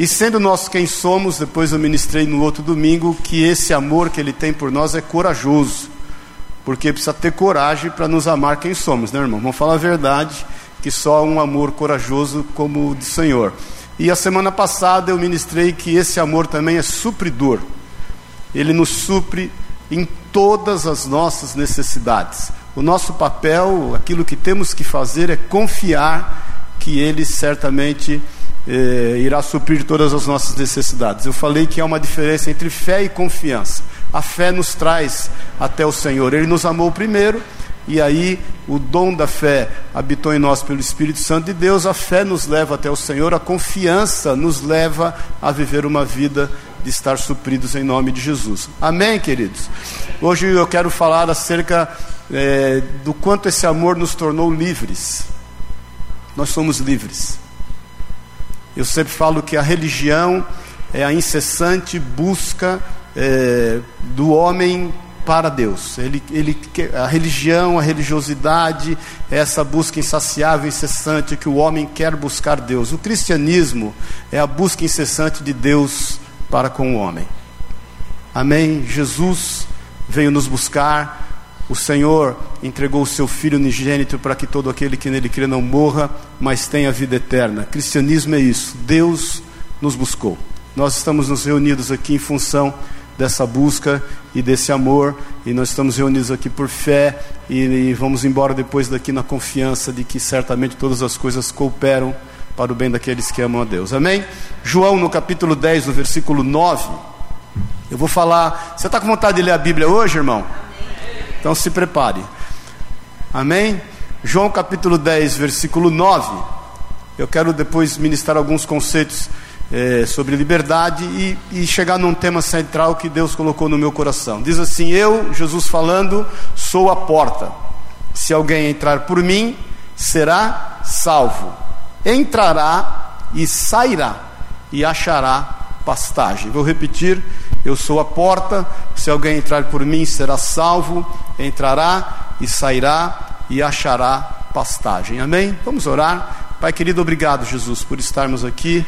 E sendo nós quem somos, depois eu ministrei no outro domingo que esse amor que ele tem por nós é corajoso. Porque precisa ter coragem para nos amar quem somos, né, irmão? Vamos falar a verdade, que só um amor corajoso como o do Senhor. E a semana passada eu ministrei que esse amor também é supridor. Ele nos supre em todas as nossas necessidades. O nosso papel, aquilo que temos que fazer é confiar que Ele certamente eh, irá suprir todas as nossas necessidades. Eu falei que há uma diferença entre fé e confiança. A fé nos traz até o Senhor. Ele nos amou primeiro, e aí o dom da fé habitou em nós pelo Espírito Santo de Deus. A fé nos leva até o Senhor, a confiança nos leva a viver uma vida de estar supridos em nome de Jesus. Amém, queridos? Hoje eu quero falar acerca é, do quanto esse amor nos tornou livres. Nós somos livres. Eu sempre falo que a religião é a incessante busca é, do homem para Deus. Ele, ele, a religião, a religiosidade, é essa busca insaciável, incessante que o homem quer buscar Deus. O cristianismo é a busca incessante de Deus para com o homem. Amém? Jesus veio nos buscar. O Senhor entregou o seu Filho unigênito para que todo aquele que nele crê não morra, mas tenha vida eterna. Cristianismo é isso. Deus nos buscou. Nós estamos nos reunidos aqui em função dessa busca e desse amor, e nós estamos reunidos aqui por fé e, e vamos embora depois daqui na confiança de que certamente todas as coisas cooperam para o bem daqueles que amam a Deus. Amém? João, no capítulo 10, no versículo 9. Eu vou falar. Você está com vontade de ler a Bíblia hoje, irmão? Então se prepare. Amém? João capítulo 10, versículo 9. Eu quero depois ministrar alguns conceitos é, sobre liberdade e, e chegar num tema central que Deus colocou no meu coração. Diz assim: Eu, Jesus falando, sou a porta. Se alguém entrar por mim, será salvo. Entrará e sairá e achará pastagem. Vou repetir: Eu sou a porta. Se alguém entrar por mim, será salvo entrará e sairá e achará pastagem. Amém? Vamos orar. Pai querido, obrigado, Jesus, por estarmos aqui.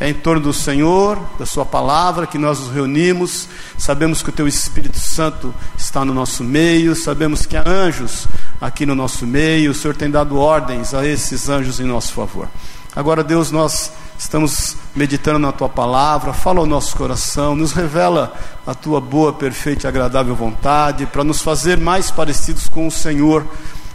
É em torno do Senhor, da Sua palavra, que nós nos reunimos. Sabemos que o Teu Espírito Santo está no nosso meio, sabemos que há anjos aqui no nosso meio. O Senhor tem dado ordens a esses anjos em nosso favor. Agora, Deus, nós estamos meditando na tua palavra, fala ao nosso coração, nos revela a tua boa, perfeita e agradável vontade, para nos fazer mais parecidos com o Senhor.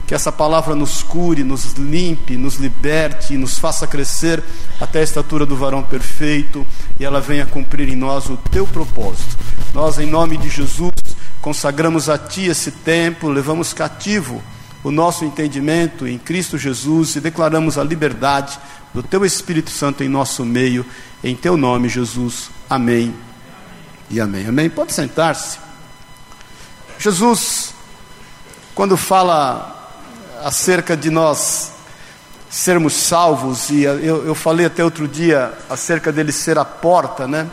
Que essa palavra nos cure, nos limpe, nos liberte nos faça crescer até a estatura do varão perfeito e ela venha cumprir em nós o teu propósito. Nós, em nome de Jesus, consagramos a ti esse tempo, levamos cativo o nosso entendimento em Cristo Jesus e declaramos a liberdade do teu Espírito Santo em nosso meio, em teu nome, Jesus. Amém e amém. Amém. Pode sentar-se. Jesus, quando fala acerca de nós sermos salvos, e eu, eu falei até outro dia acerca dele ser a porta, né?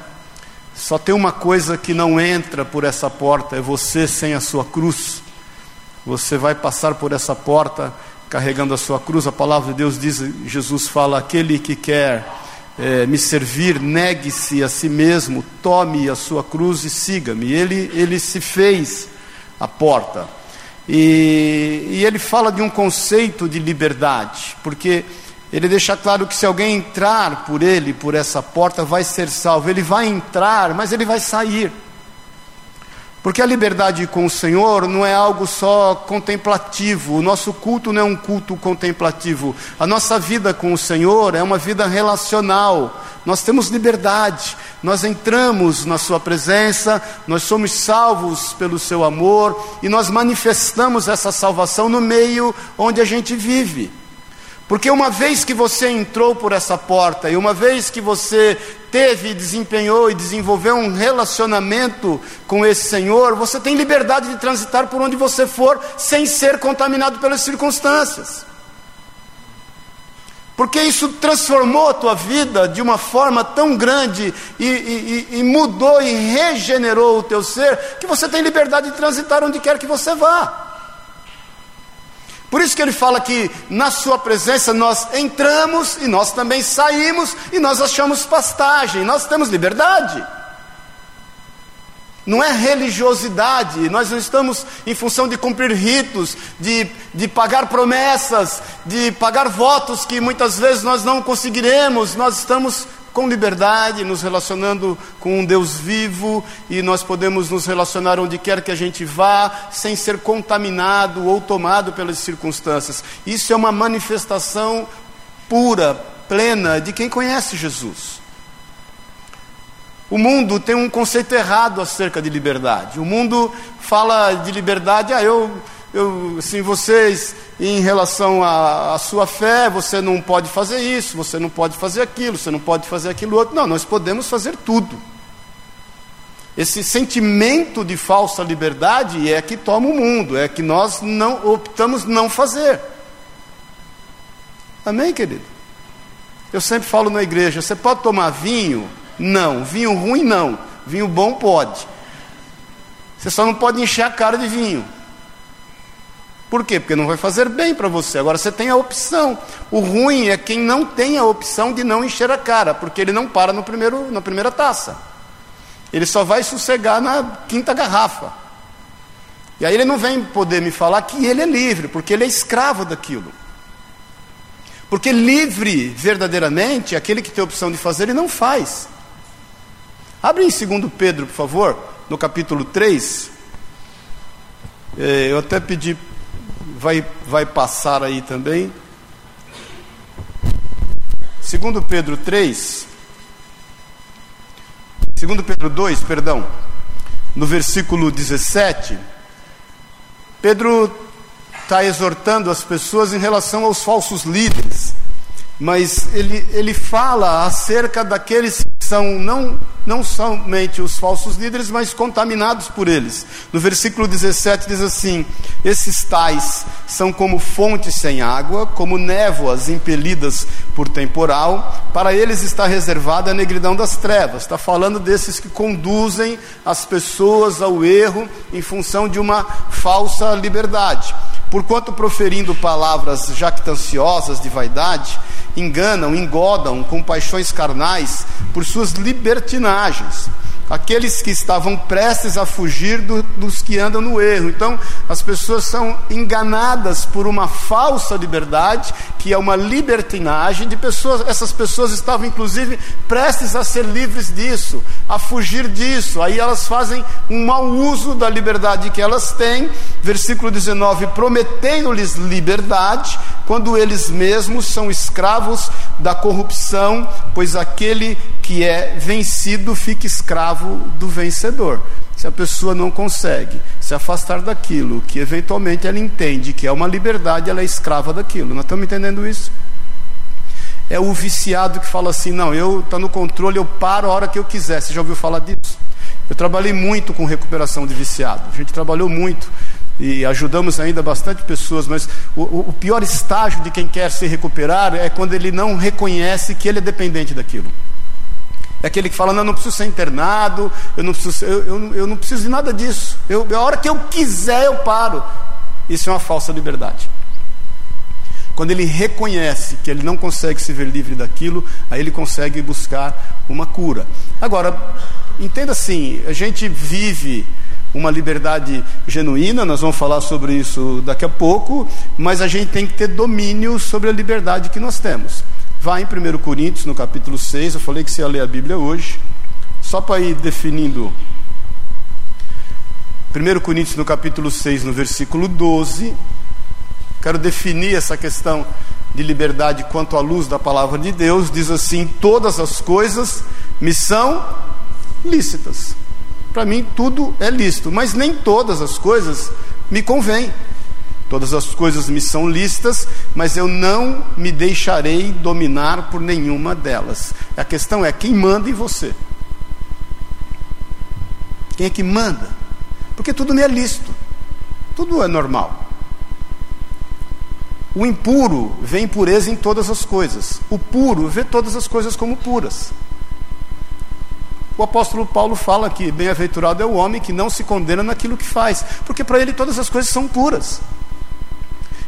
Só tem uma coisa que não entra por essa porta, é você sem a sua cruz. Você vai passar por essa porta carregando a sua cruz. A palavra de Deus diz, Jesus fala: aquele que quer é, me servir, negue-se a si mesmo, tome a sua cruz e siga-me. Ele, ele se fez a porta. E, e ele fala de um conceito de liberdade, porque ele deixa claro que se alguém entrar por ele, por essa porta, vai ser salvo. Ele vai entrar, mas ele vai sair. Porque a liberdade com o Senhor não é algo só contemplativo, o nosso culto não é um culto contemplativo, a nossa vida com o Senhor é uma vida relacional. Nós temos liberdade, nós entramos na Sua presença, nós somos salvos pelo Seu amor e nós manifestamos essa salvação no meio onde a gente vive. Porque uma vez que você entrou por essa porta e uma vez que você teve, desempenhou e desenvolveu um relacionamento com esse Senhor, você tem liberdade de transitar por onde você for sem ser contaminado pelas circunstâncias. Porque isso transformou a tua vida de uma forma tão grande e, e, e mudou e regenerou o teu ser, que você tem liberdade de transitar onde quer que você vá. Por isso que ele fala que na sua presença nós entramos e nós também saímos e nós achamos pastagem, nós temos liberdade. Não é religiosidade, nós não estamos em função de cumprir ritos, de, de pagar promessas, de pagar votos que muitas vezes nós não conseguiremos, nós estamos com liberdade, nos relacionando com um Deus vivo e nós podemos nos relacionar onde quer que a gente vá, sem ser contaminado ou tomado pelas circunstâncias. Isso é uma manifestação pura, plena de quem conhece Jesus. O mundo tem um conceito errado acerca de liberdade. O mundo fala de liberdade, ah, eu eu, assim, vocês, em relação à, sua fé, você não pode fazer isso, você não pode fazer aquilo, você não pode fazer aquilo outro. Não, nós podemos fazer tudo. Esse sentimento de falsa liberdade é que toma o mundo, é que nós não optamos não fazer. Amém, querido? Eu sempre falo na igreja: você pode tomar vinho? Não. Vinho ruim, não. Vinho bom, pode. Você só não pode encher a cara de vinho. Por quê? Porque não vai fazer bem para você. Agora você tem a opção. O ruim é quem não tem a opção de não encher a cara, porque ele não para no primeiro, na primeira taça. Ele só vai sossegar na quinta garrafa. E aí ele não vem poder me falar que ele é livre, porque ele é escravo daquilo. Porque livre verdadeiramente, aquele que tem a opção de fazer, ele não faz. Abre em 2 Pedro, por favor, no capítulo 3. É, eu até pedi vai, vai passar aí também. Segundo Pedro 3, segundo Pedro 2, perdão, no versículo 17, Pedro está exortando as pessoas em relação aos falsos líderes, mas ele, ele fala acerca daqueles são não, não somente os falsos líderes, mas contaminados por eles. No versículo 17 diz assim: Esses tais são como fontes sem água, como névoas impelidas por temporal, para eles está reservada a negridão das trevas. Está falando desses que conduzem as pessoas ao erro em função de uma falsa liberdade. Porquanto proferindo palavras jactanciosas de vaidade, enganam, engodam com paixões carnais por suas libertinagens aqueles que estavam prestes a fugir do, dos que andam no erro. Então, as pessoas são enganadas por uma falsa liberdade, que é uma libertinagem de pessoas. Essas pessoas estavam, inclusive, prestes a ser livres disso, a fugir disso. Aí elas fazem um mau uso da liberdade que elas têm. Versículo 19: prometendo-lhes liberdade, quando eles mesmos são escravos da corrupção, pois aquele que é vencido fica escravo do vencedor. Se a pessoa não consegue se afastar daquilo que eventualmente ela entende que é uma liberdade, ela é escrava daquilo. Nós estamos entendendo isso? É o viciado que fala assim: não, eu estou tá no controle, eu paro a hora que eu quiser. Você já ouviu falar disso? Eu trabalhei muito com recuperação de viciado. A gente trabalhou muito e ajudamos ainda bastante pessoas, mas o, o, pior estágio de quem quer se recuperar é quando ele não reconhece que ele é dependente daquilo. É aquele que fala, não, eu não preciso ser internado, eu não preciso, eu, eu, eu não preciso de nada disso. Eu, a hora que eu quiser, eu paro. Isso é uma falsa liberdade. Quando ele reconhece que ele não consegue se ver livre daquilo, aí ele consegue buscar uma cura. Agora, entenda assim, a gente vive uma liberdade genuína, nós vamos falar sobre isso daqui a pouco, mas a gente tem que ter domínio sobre a liberdade que nós temos. Vá em 1 Coríntios, no capítulo 6, eu falei que você ia ler a Bíblia hoje, só para ir definindo. 1 Coríntios, no capítulo 6, no versículo 12, quero definir essa questão de liberdade quanto à luz da palavra de Deus, diz assim: todas as coisas me são lícitas. Para mim, tudo é lícito, mas nem todas as coisas me convêm. Todas as coisas me são lícitas, mas eu não me deixarei dominar por nenhuma delas. A questão é quem manda em você. Quem é que manda? Porque tudo me é lícito, tudo é normal. O impuro vê impureza em todas as coisas, o puro vê todas as coisas como puras. O apóstolo Paulo fala que bem-aventurado é o homem que não se condena naquilo que faz, porque para ele todas as coisas são puras.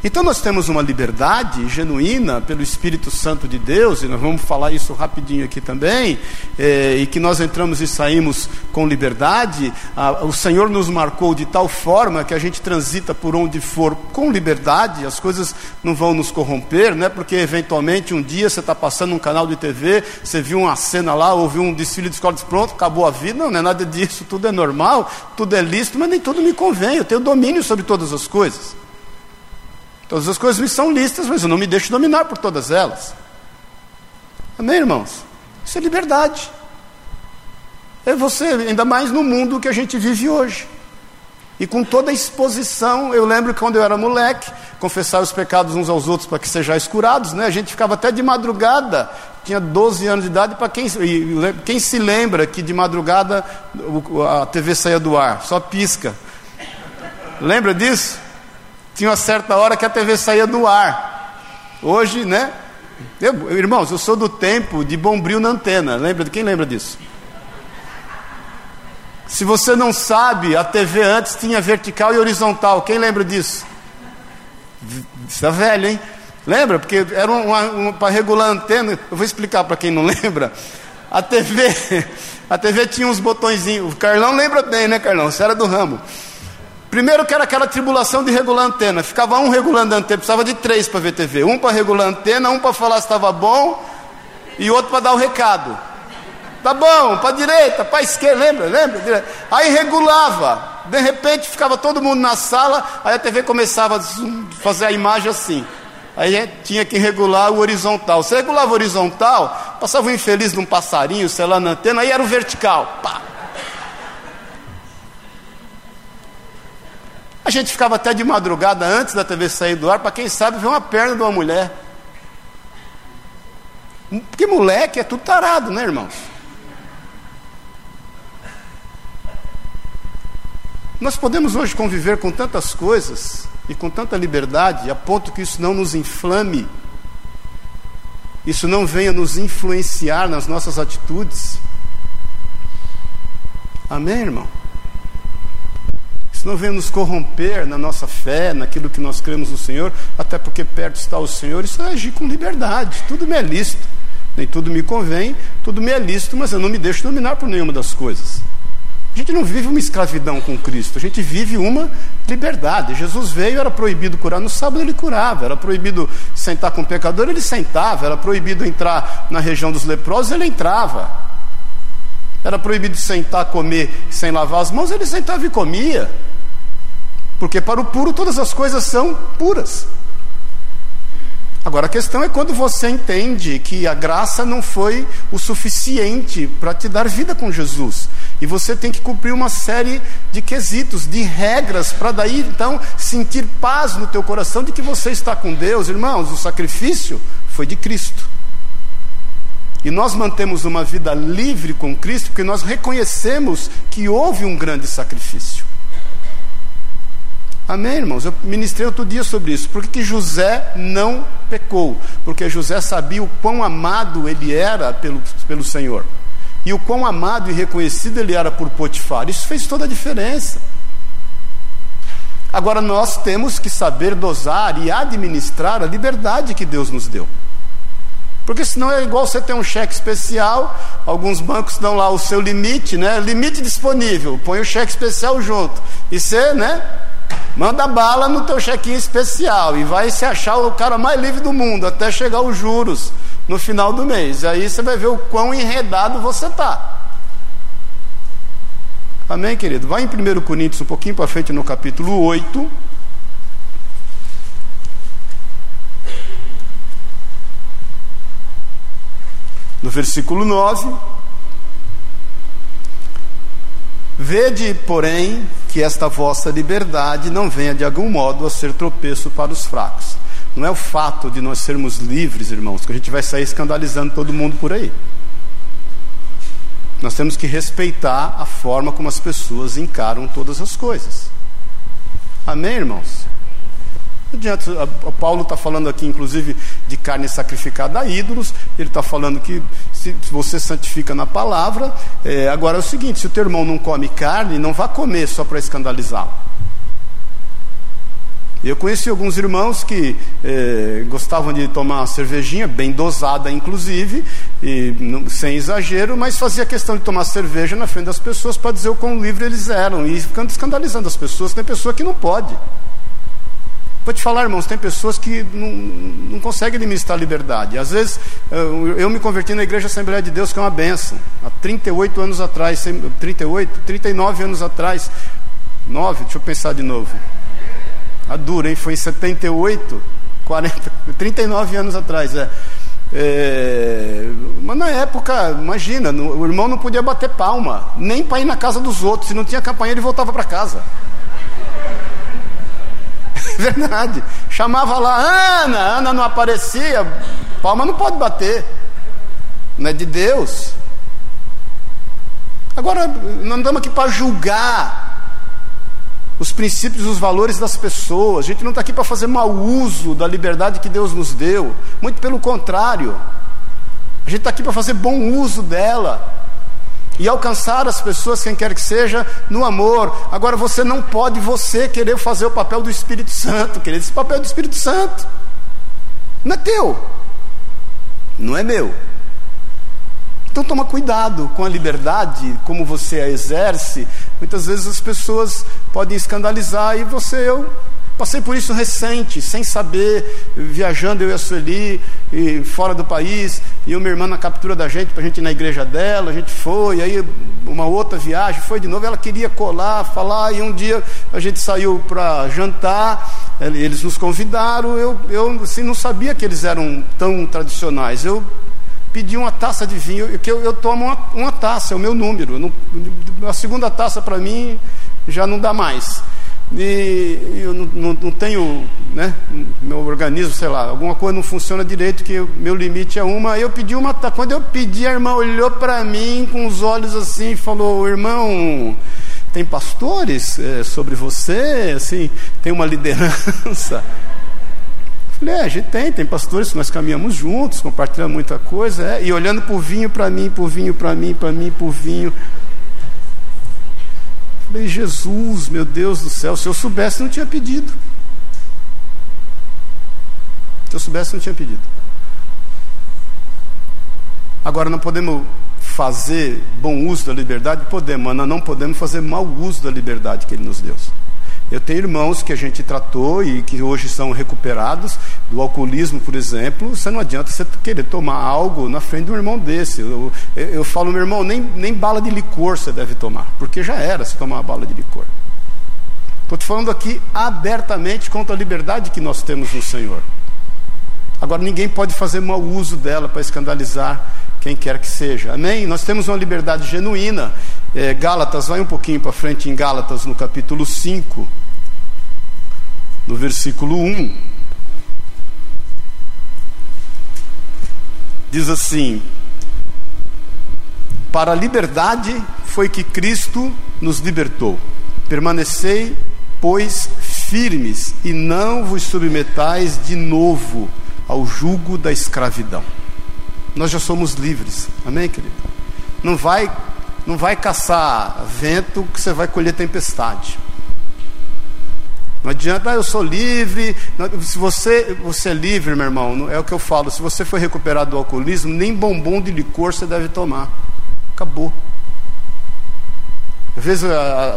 Então nós temos uma liberdade genuína pelo Espírito Santo de Deus, e nós vamos falar isso rapidinho aqui também, é, e que nós entramos e saímos com liberdade. Ah, o Senhor nos marcou de tal forma que a gente transita por onde for com liberdade, as coisas não vão nos corromper, não é porque eventualmente um dia você está passando um canal de TV, você viu uma cena lá, ouviu um desfile de escola, diz, pronto, acabou a vida. Não, não é nada disso, tudo é normal, tudo é lícito, mas nem tudo me convém, eu tenho domínio sobre todas as coisas. Todas as coisas me são listas, mas eu não me deixo dominar por todas elas. Amém, irmãos? Isso é liberdade. É você, ainda mais no mundo que a gente vive hoje. E com toda a exposição, eu lembro que quando eu era moleque, confessar os pecados uns aos outros para que sejais curados, né? A gente ficava até de madrugada, tinha 12 anos de idade, para quem, quem se lembra que de madrugada a TV saía do ar, só pisca. Lembra disso? Tinha uma certa hora que a TV saía do ar. Hoje, né? Eu, irmãos, eu sou do tempo de bombril na antena. Lembra? Quem lembra disso? Se você não sabe, a TV antes tinha vertical e horizontal. Quem lembra disso? Está velho, hein? Lembra? Porque era um, um, para regular a antena. Eu vou explicar para quem não lembra. A TV, a TV tinha uns botõezinhos. O Carlão lembra bem, né, Carlão? Você era do ramo. Primeiro que era aquela tribulação de regular antena. Ficava um regulando a antena, precisava de três para ver TV. Um para regular a antena, um para falar se estava bom e outro para dar o recado. Tá bom, para direita, para esquerda, lembra? Lembra? Aí regulava. De repente ficava todo mundo na sala, aí a TV começava a fazer a imagem assim. Aí tinha que regular o horizontal. Se regulava o horizontal, passava um infeliz num passarinho, sei lá, na antena, aí era o vertical. Pá. A gente ficava até de madrugada antes da TV sair do ar, para quem sabe ver uma perna de uma mulher. Porque moleque é tudo tarado, né, irmãos? Nós podemos hoje conviver com tantas coisas e com tanta liberdade, a ponto que isso não nos inflame, isso não venha nos influenciar nas nossas atitudes. Amém, irmão? Não venha nos corromper na nossa fé, naquilo que nós cremos no Senhor, até porque perto está o Senhor, isso é agir com liberdade, tudo me é lícito, nem tudo me convém, tudo me é lícito, mas eu não me deixo dominar por nenhuma das coisas. A gente não vive uma escravidão com Cristo, a gente vive uma liberdade. Jesus veio, era proibido curar no sábado, ele curava, era proibido sentar com o pecador, ele sentava, era proibido entrar na região dos leprosos, ele entrava. Era proibido sentar, comer sem lavar as mãos, ele sentava e comia. Porque para o puro todas as coisas são puras. Agora a questão é quando você entende que a graça não foi o suficiente para te dar vida com Jesus. E você tem que cumprir uma série de quesitos, de regras, para daí então sentir paz no teu coração de que você está com Deus. Irmãos, o sacrifício foi de Cristo. E nós mantemos uma vida livre com Cristo porque nós reconhecemos que houve um grande sacrifício. Amém, irmãos? Eu ministrei outro dia sobre isso. Por que, que José não pecou? Porque José sabia o quão amado ele era pelo, pelo Senhor. E o quão amado e reconhecido ele era por Potifar. Isso fez toda a diferença. Agora nós temos que saber dosar e administrar a liberdade que Deus nos deu. Porque senão é igual você ter um cheque especial, alguns bancos dão lá o seu limite, né? Limite disponível, põe o cheque especial junto. E você, né? Manda bala no teu chequinho especial e vai se achar o cara mais livre do mundo até chegar os juros no final do mês. Aí você vai ver o quão enredado você está. Amém, querido? Vai em 1 Coríntios, um pouquinho para frente, no capítulo 8. No versículo 9. Vede, porém, que esta vossa liberdade não venha de algum modo a ser tropeço para os fracos. Não é o fato de nós sermos livres, irmãos, que a gente vai sair escandalizando todo mundo por aí. Nós temos que respeitar a forma como as pessoas encaram todas as coisas. Amém, irmãos? Adianta, Paulo está falando aqui, inclusive, de carne sacrificada a ídolos. Ele está falando que se, você santifica na palavra. É, agora é o seguinte: se o teu irmão não come carne, não vá comer só para escandalizá-lo. Eu conheci alguns irmãos que eh, gostavam de tomar uma cervejinha, bem dosada inclusive, e, não, sem exagero, mas fazia questão de tomar cerveja na frente das pessoas para dizer o quão livre eles eram, e ficando escandalizando as pessoas. Tem pessoa que não pode. Vou te falar, irmãos, tem pessoas que não, não conseguem administrar a liberdade. Às vezes, eu, eu, me converti na Igreja Assembleia de Deus, que é uma benção. Há 38 anos atrás, 38, 39 anos atrás, 9, deixa eu pensar de novo. A dura, hein? Foi em 78, 40, 39 anos atrás, é. É, mas na época, imagina, o irmão não podia bater palma, nem para ir na casa dos outros. Se não tinha campanha, ele voltava para casa. Verdade. Chamava lá, Ana, Ana não aparecia, palma não pode bater. Não é de Deus. Agora, nós estamos aqui para julgar os princípios e os valores das pessoas. A gente não está aqui para fazer mau uso da liberdade que Deus nos deu. Muito pelo contrário. A gente está aqui para fazer bom uso dela. E alcançar as pessoas, quem quer que seja, no amor. Agora você não pode você querer fazer o papel do Espírito Santo, querer esse papel do Espírito Santo. Não é teu. Não é meu. Então toma cuidado com a liberdade, como você a exerce. Muitas vezes as pessoas podem escandalizar e você, eu passei por isso recente, sem saber, viajando eu e a Sueli, e fora do país, e uma irmã na captura da gente, para a gente ir na igreja dela, a gente foi, aí uma outra viagem, foi de novo, ela queria colar, falar, e um dia a gente saiu para jantar, eles nos convidaram, eu, eu assim, não sabia que eles eram tão tradicionais, eu pedi uma taça de vinho, que eu, eu tomo uma, uma, taça, é o meu número. Não, a segunda taça para mim já não dá mais. E eu não, não, não, tenho, né, meu organismo, sei lá, alguma coisa não funciona direito, que o meu limite é uma. Eu pedi uma. Quando eu pedi, a irmã olhou para mim com os olhos assim e falou: Irmão, tem pastores é, sobre você? Assim, tem uma liderança? Falei, é, a gente tem, tem pastores nós caminhamos juntos, compartilhamos muita coisa, é, e olhando o vinho para mim, o vinho para mim, para mim, o vinho. Falei, Jesus, meu Deus do céu, se eu soubesse, não tinha pedido. Se eu soubesse, não tinha pedido. Agora, não podemos fazer bom uso da liberdade? Podemos, mas não podemos fazer mau uso da liberdade que Ele nos deu. Eu tenho irmãos que a gente tratou e que hoje são recuperados do alcoolismo, por exemplo. Você não adianta você querer tomar algo na frente de um irmão desse. Eu, eu, eu falo, meu irmão, nem, nem bala de licor você deve tomar, porque já era se tomar uma bala de licor. Estou falando aqui abertamente contra a liberdade que nós temos no Senhor. Agora, ninguém pode fazer mau uso dela para escandalizar quem quer que seja. Amém? Nós temos uma liberdade genuína. É, Gálatas, vai um pouquinho para frente em Gálatas, no capítulo 5 no versículo 1. Diz assim: Para a liberdade foi que Cristo nos libertou. Permanecei, pois, firmes e não vos submetais de novo ao jugo da escravidão. Nós já somos livres. Amém, querido? Não vai não vai caçar vento que você vai colher tempestade. Não adianta, ah, eu sou livre. Se você, você é livre, meu irmão, é o que eu falo. Se você foi recuperado do alcoolismo, nem bombom de licor você deve tomar. Acabou. Às vezes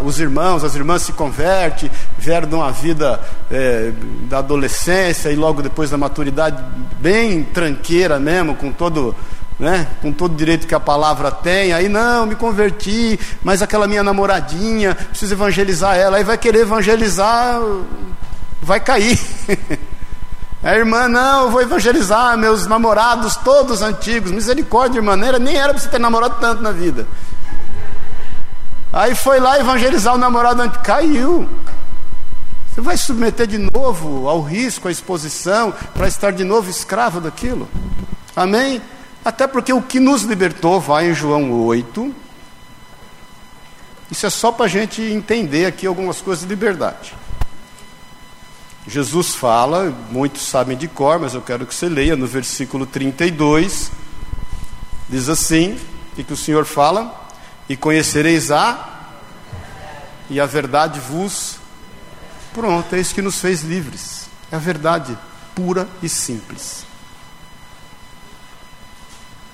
os irmãos, as irmãs se convertem, vieram de uma vida é, da adolescência e logo depois da maturidade bem tranqueira mesmo, com todo né, com todo direito que a palavra tem, aí não, me converti, mas aquela minha namoradinha, preciso evangelizar ela, aí vai querer evangelizar, vai cair. A irmã, não, eu vou evangelizar meus namorados todos antigos, misericórdia, irmã, nem era para você ter namorado tanto na vida. Aí foi lá evangelizar o namorado caiu. Você vai submeter de novo ao risco, à exposição, para estar de novo escravo daquilo? Amém? Até porque o que nos libertou vai em João 8. Isso é só para a gente entender aqui algumas coisas de liberdade. Jesus fala, muitos sabem de cor, mas eu quero que você leia no versículo 32. Diz assim: o que o Senhor fala? E conhecereis a, e a verdade vos Pronto, é isso que nos fez livres. É a verdade pura e simples.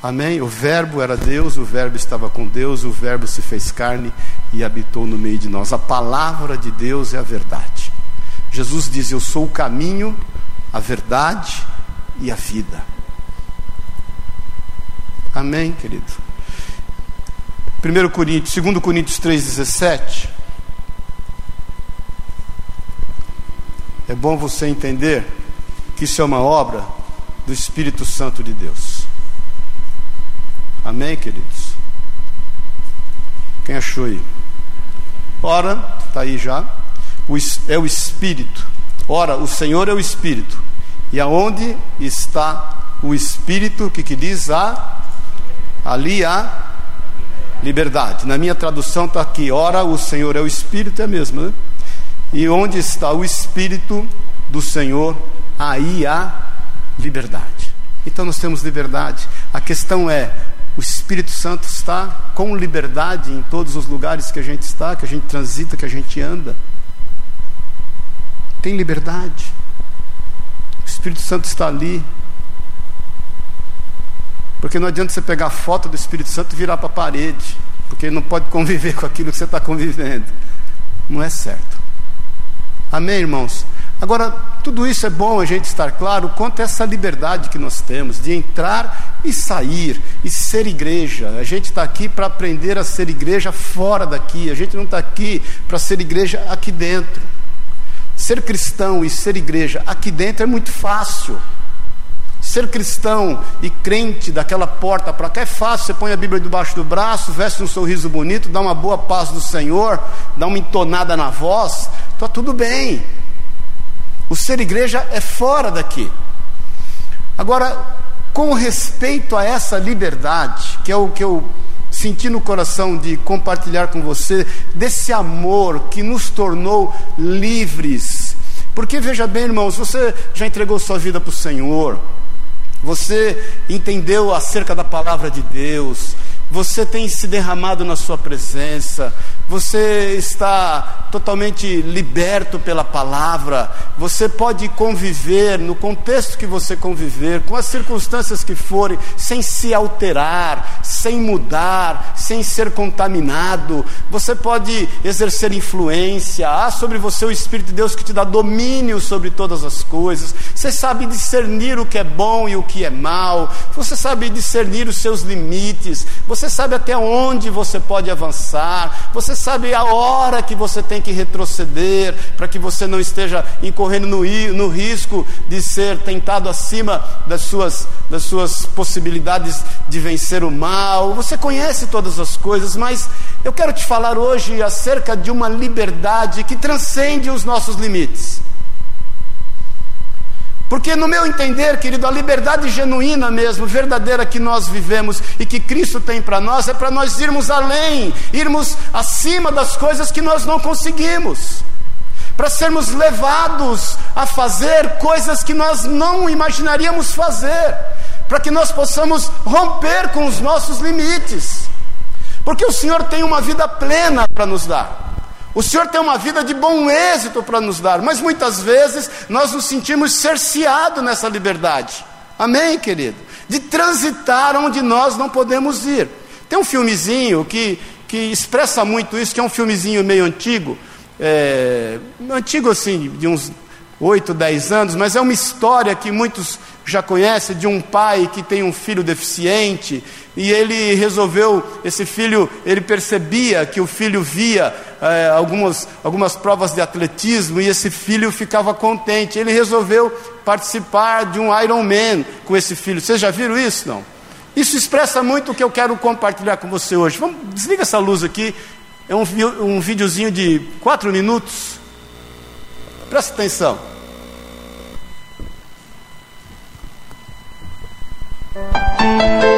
Amém? O Verbo era Deus, o Verbo estava com Deus, o Verbo se fez carne e habitou no meio de nós. A palavra de Deus é a verdade. Jesus diz: Eu sou o caminho, a verdade e a vida. Amém, querido? 1 Coríntios, 2 Coríntios 3,17. É bom você entender que isso é uma obra do Espírito Santo de Deus. Amém, queridos? Quem achou aí? Ora, está aí já. é o Espírito. Ora, o Senhor é o Espírito. E aonde está o Espírito? O que, que diz? A, ali há liberdade. Na minha tradução está aqui. Ora, o Senhor é o Espírito, é mesmo, né? E onde está o Espírito do Senhor, aí há liberdade. Então nós temos liberdade. A questão é: o Espírito Santo está com liberdade em todos os lugares que a gente está, que a gente transita, que a gente anda? Tem liberdade. O Espírito Santo está ali. Porque não adianta você pegar a foto do Espírito Santo e virar para a parede, porque ele não pode conviver com aquilo que você está convivendo. Não é certo. Amém, irmãos? Agora, tudo isso é bom a gente estar claro quanto a essa liberdade que nós temos de entrar e sair e ser igreja. A gente está aqui para aprender a ser igreja fora daqui, a gente não está aqui para ser igreja aqui dentro. Ser cristão e ser igreja aqui dentro é muito fácil. Ser cristão e crente daquela porta para cá é fácil. Você põe a Bíblia debaixo do braço, veste um sorriso bonito, dá uma boa paz do Senhor, dá uma entonada na voz, está tudo bem. O ser igreja é fora daqui. Agora, com respeito a essa liberdade, que é o que eu senti no coração de compartilhar com você, desse amor que nos tornou livres. Porque veja bem, irmãos, você já entregou sua vida para o Senhor, você entendeu acerca da palavra de Deus, você tem se derramado na Sua presença, você está totalmente liberto pela palavra, você pode conviver no contexto que você conviver, com as circunstâncias que forem, sem se alterar, sem mudar, sem ser contaminado. Você pode exercer influência. Há sobre você o Espírito de Deus que te dá domínio sobre todas as coisas. Você sabe discernir o que é bom e o que é mal. Você sabe discernir os seus limites. Você sabe até onde você pode avançar. Você sabe a hora que você tem que retroceder para que você não esteja incorrendo no, no risco de ser tentado acima das suas, das suas possibilidades de vencer o mal. Você conhece todas as coisas, mas eu quero te falar hoje acerca de uma liberdade que transcende os nossos limites. Porque, no meu entender, querido, a liberdade genuína mesmo, verdadeira que nós vivemos e que Cristo tem para nós, é para nós irmos além, irmos acima das coisas que nós não conseguimos, para sermos levados a fazer coisas que nós não imaginaríamos fazer, para que nós possamos romper com os nossos limites, porque o Senhor tem uma vida plena para nos dar. O Senhor tem uma vida de bom êxito para nos dar, mas muitas vezes nós nos sentimos cerceados nessa liberdade. Amém, querido? De transitar onde nós não podemos ir. Tem um filmezinho que, que expressa muito isso, que é um filmezinho meio antigo, é, antigo assim, de uns 8, 10 anos, mas é uma história que muitos já conhecem de um pai que tem um filho deficiente e ele resolveu, esse filho, ele percebia que o filho via é, algumas, algumas provas de atletismo e esse filho ficava contente. Ele resolveu participar de um Ironman com esse filho. Vocês já viram isso? Não? Isso expressa muito o que eu quero compartilhar com você hoje. Vamos, desliga essa luz aqui. É um, um videozinho de quatro minutos. Presta atenção. Música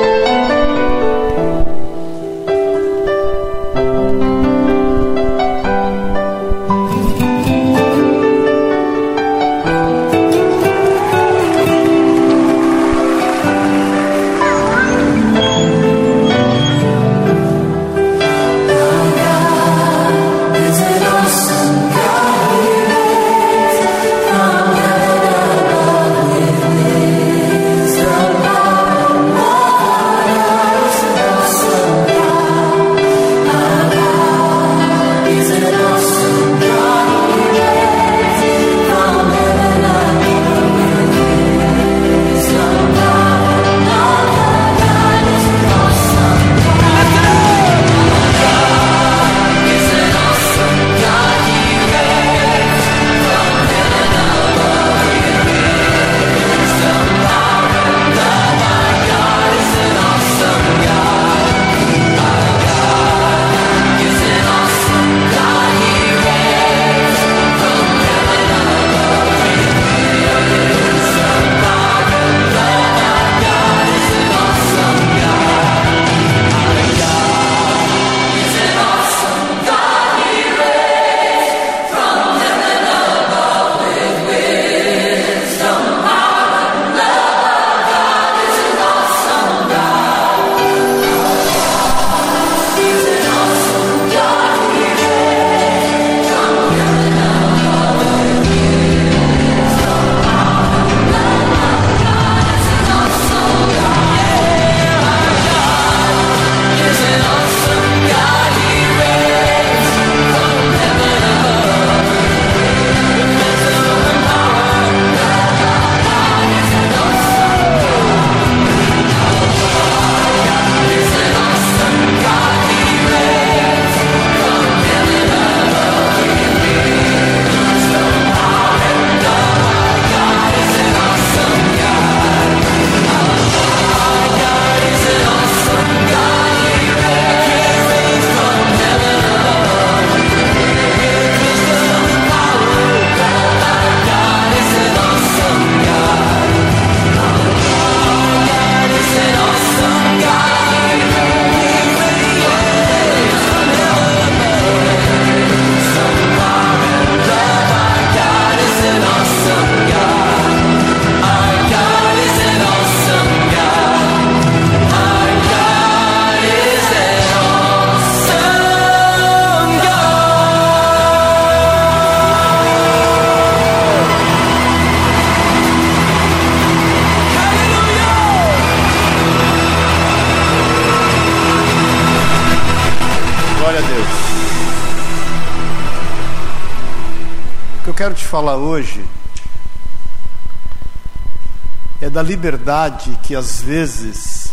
da liberdade que às vezes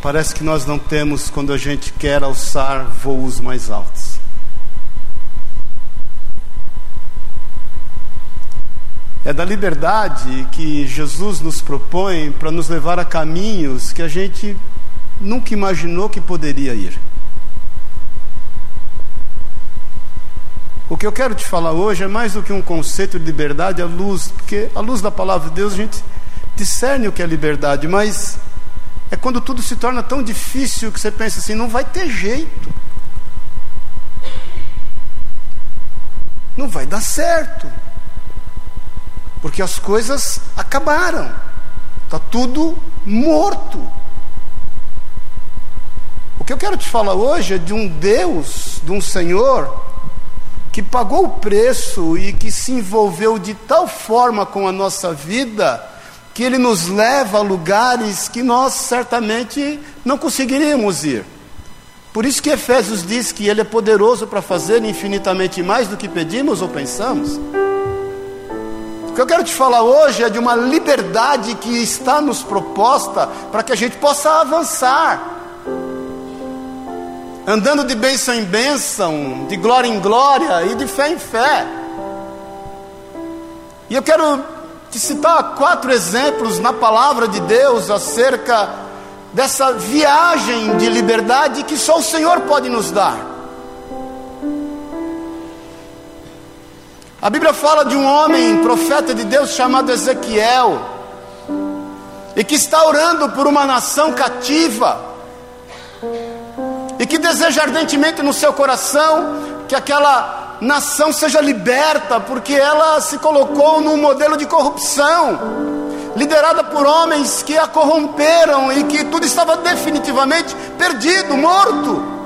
parece que nós não temos quando a gente quer alçar voos mais altos. É da liberdade que Jesus nos propõe para nos levar a caminhos que a gente nunca imaginou que poderia ir. O que eu quero te falar hoje é mais do que um conceito de liberdade à luz, porque à luz da palavra de Deus a gente discerne o que é liberdade, mas é quando tudo se torna tão difícil que você pensa assim: não vai ter jeito, não vai dar certo, porque as coisas acabaram, está tudo morto. O que eu quero te falar hoje é de um Deus, de um Senhor que pagou o preço e que se envolveu de tal forma com a nossa vida, que ele nos leva a lugares que nós certamente não conseguiríamos ir. Por isso que Efésios diz que ele é poderoso para fazer infinitamente mais do que pedimos ou pensamos. O que eu quero te falar hoje é de uma liberdade que está nos proposta para que a gente possa avançar andando de bênção em bênção, de glória em glória e de fé em fé. E eu quero te citar quatro exemplos na palavra de Deus acerca dessa viagem de liberdade que só o Senhor pode nos dar. A Bíblia fala de um homem, profeta de Deus, chamado Ezequiel, e que está orando por uma nação cativa e que deseja ardentemente no seu coração que aquela nação seja liberta, porque ela se colocou num modelo de corrupção, liderada por homens que a corromperam e que tudo estava definitivamente perdido, morto.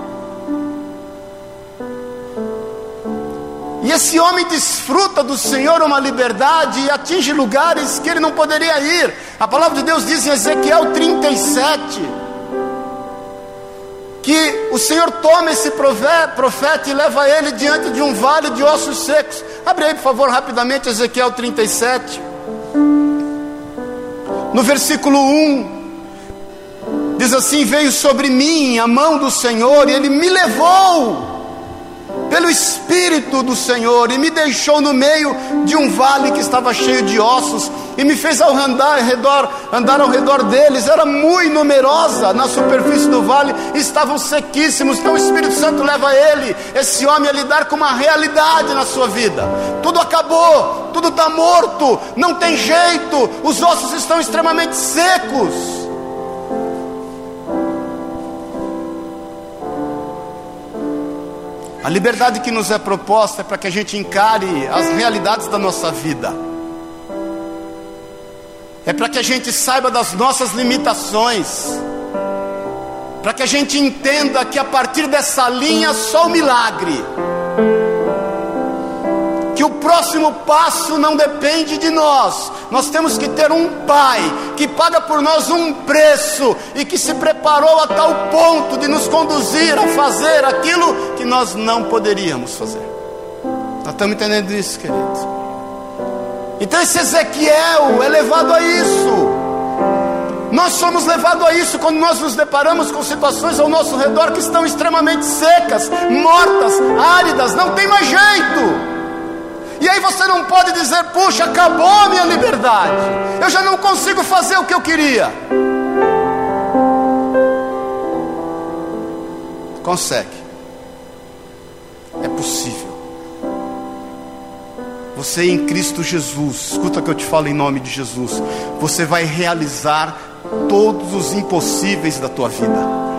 E esse homem desfruta do Senhor uma liberdade e atinge lugares que ele não poderia ir. A palavra de Deus diz em Ezequiel 37 que o Senhor toma esse profeta e leva ele diante de um vale de ossos secos. Abre aí, por favor, rapidamente, Ezequiel 37. No versículo 1, diz assim: Veio sobre mim a mão do Senhor, e ele me levou pelo Espírito do Senhor e me deixou no meio de um vale que estava cheio de ossos e me fez ao andar ao redor, andar ao redor deles. Era muito numerosa na superfície do vale, estavam sequíssimos. Então o Espírito Santo leva ele, esse homem, a lidar com uma realidade na sua vida. Tudo acabou, tudo está morto, não tem jeito, os ossos estão extremamente secos. A liberdade que nos é proposta é para que a gente encare as realidades da nossa vida. É para que a gente saiba das nossas limitações. Para que a gente entenda que a partir dessa linha só o milagre que o próximo passo não depende de nós. Nós temos que ter um Pai que paga por nós um preço e que se preparou a tal ponto de nos conduzir a fazer aquilo que nós não poderíamos fazer. Nós estamos entendendo isso, querido? Então esse Ezequiel é levado a isso. Nós somos levados a isso quando nós nos deparamos com situações ao nosso redor que estão extremamente secas, mortas, áridas, não tem mais jeito. E aí você não pode dizer, puxa, acabou a minha liberdade. Eu já não consigo fazer o que eu queria. Consegue. É possível. Você em Cristo Jesus, escuta que eu te falo em nome de Jesus. Você vai realizar todos os impossíveis da tua vida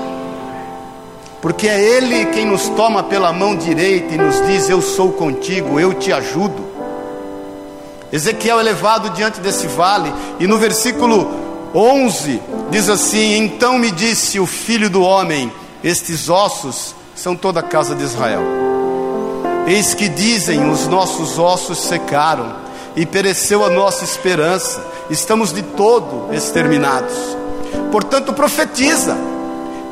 porque é Ele quem nos toma pela mão direita e nos diz: Eu sou contigo, eu te ajudo. Ezequiel é levado diante desse vale, e no versículo 11 diz assim: Então me disse o filho do homem: Estes ossos são toda a casa de Israel. Eis que dizem: Os nossos ossos secaram, e pereceu a nossa esperança, estamos de todo exterminados. Portanto, profetiza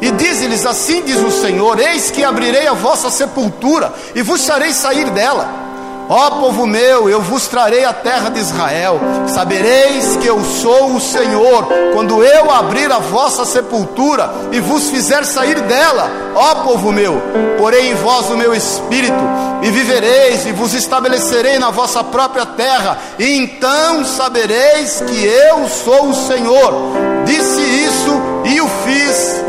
e diz-lhes: Assim diz o Senhor: Eis que abrirei a vossa sepultura e vos farei sair dela. Ó povo meu, eu vos trarei a terra de Israel. Sabereis que eu sou o Senhor, quando eu abrir a vossa sepultura e vos fizer sair dela. Ó povo meu, porei em vós o meu espírito, e vivereis, e vos estabelecerei na vossa própria terra. E então sabereis que eu sou o Senhor. Disse isso e o fiz,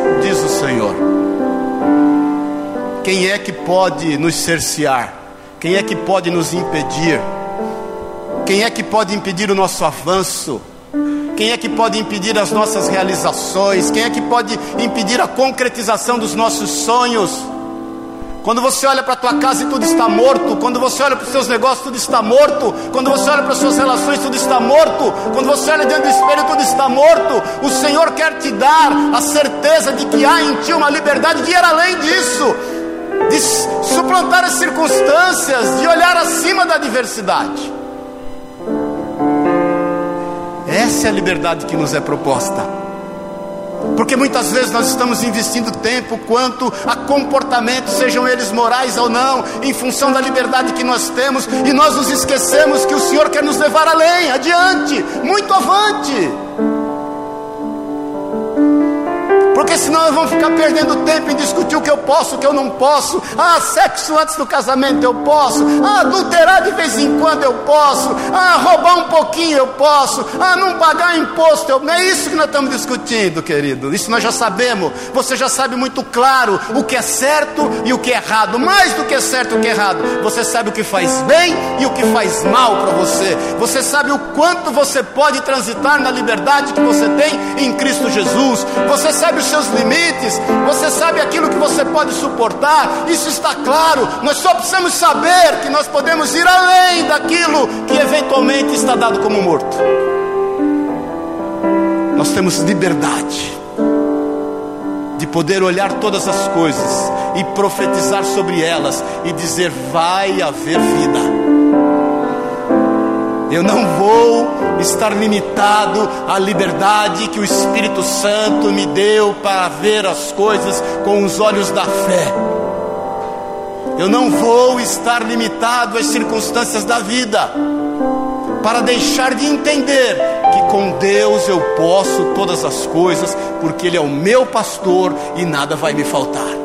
Quem é que pode nos cercear? Quem é que pode nos impedir? Quem é que pode impedir o nosso avanço? Quem é que pode impedir as nossas realizações? Quem é que pode impedir a concretização dos nossos sonhos? Quando você olha para a tua casa e tudo está morto, quando você olha para os seus negócios, tudo está morto, quando você olha para as suas relações, tudo está morto, quando você olha diante do espelho, tudo está morto, o Senhor quer te dar a certeza de que há em ti uma liberdade de ir além disso, de suplantar as circunstâncias, de olhar acima da adversidade. Essa é a liberdade que nos é proposta. Porque muitas vezes nós estamos investindo tempo quanto a comportamentos, sejam eles morais ou não, em função da liberdade que nós temos, e nós nos esquecemos que o Senhor quer nos levar além, adiante, muito avante. Porque senão nós vamos ficar perdendo tempo em discutir o que eu posso, o que eu não posso. Ah, sexo antes do casamento eu posso. Ah, adulterar de vez em quando eu posso. Ah, roubar um pouquinho eu posso. Ah, não pagar imposto eu... Não é isso que nós estamos discutindo, querido. Isso nós já sabemos. Você já sabe muito claro o que é certo e o que é errado. Mais do que é certo e o que é errado. Você sabe o que faz bem e o que faz mal para você. Você sabe o quanto você pode transitar na liberdade que você tem em Cristo Jesus. Você sabe os seus limites, você sabe aquilo que você pode suportar, isso está claro. Nós só precisamos saber que nós podemos ir além daquilo que eventualmente está dado como morto. Nós temos liberdade de poder olhar todas as coisas e profetizar sobre elas e dizer: vai haver vida. Eu não vou estar limitado à liberdade que o Espírito Santo me deu para ver as coisas com os olhos da fé. Eu não vou estar limitado às circunstâncias da vida para deixar de entender que com Deus eu posso todas as coisas, porque Ele é o meu pastor e nada vai me faltar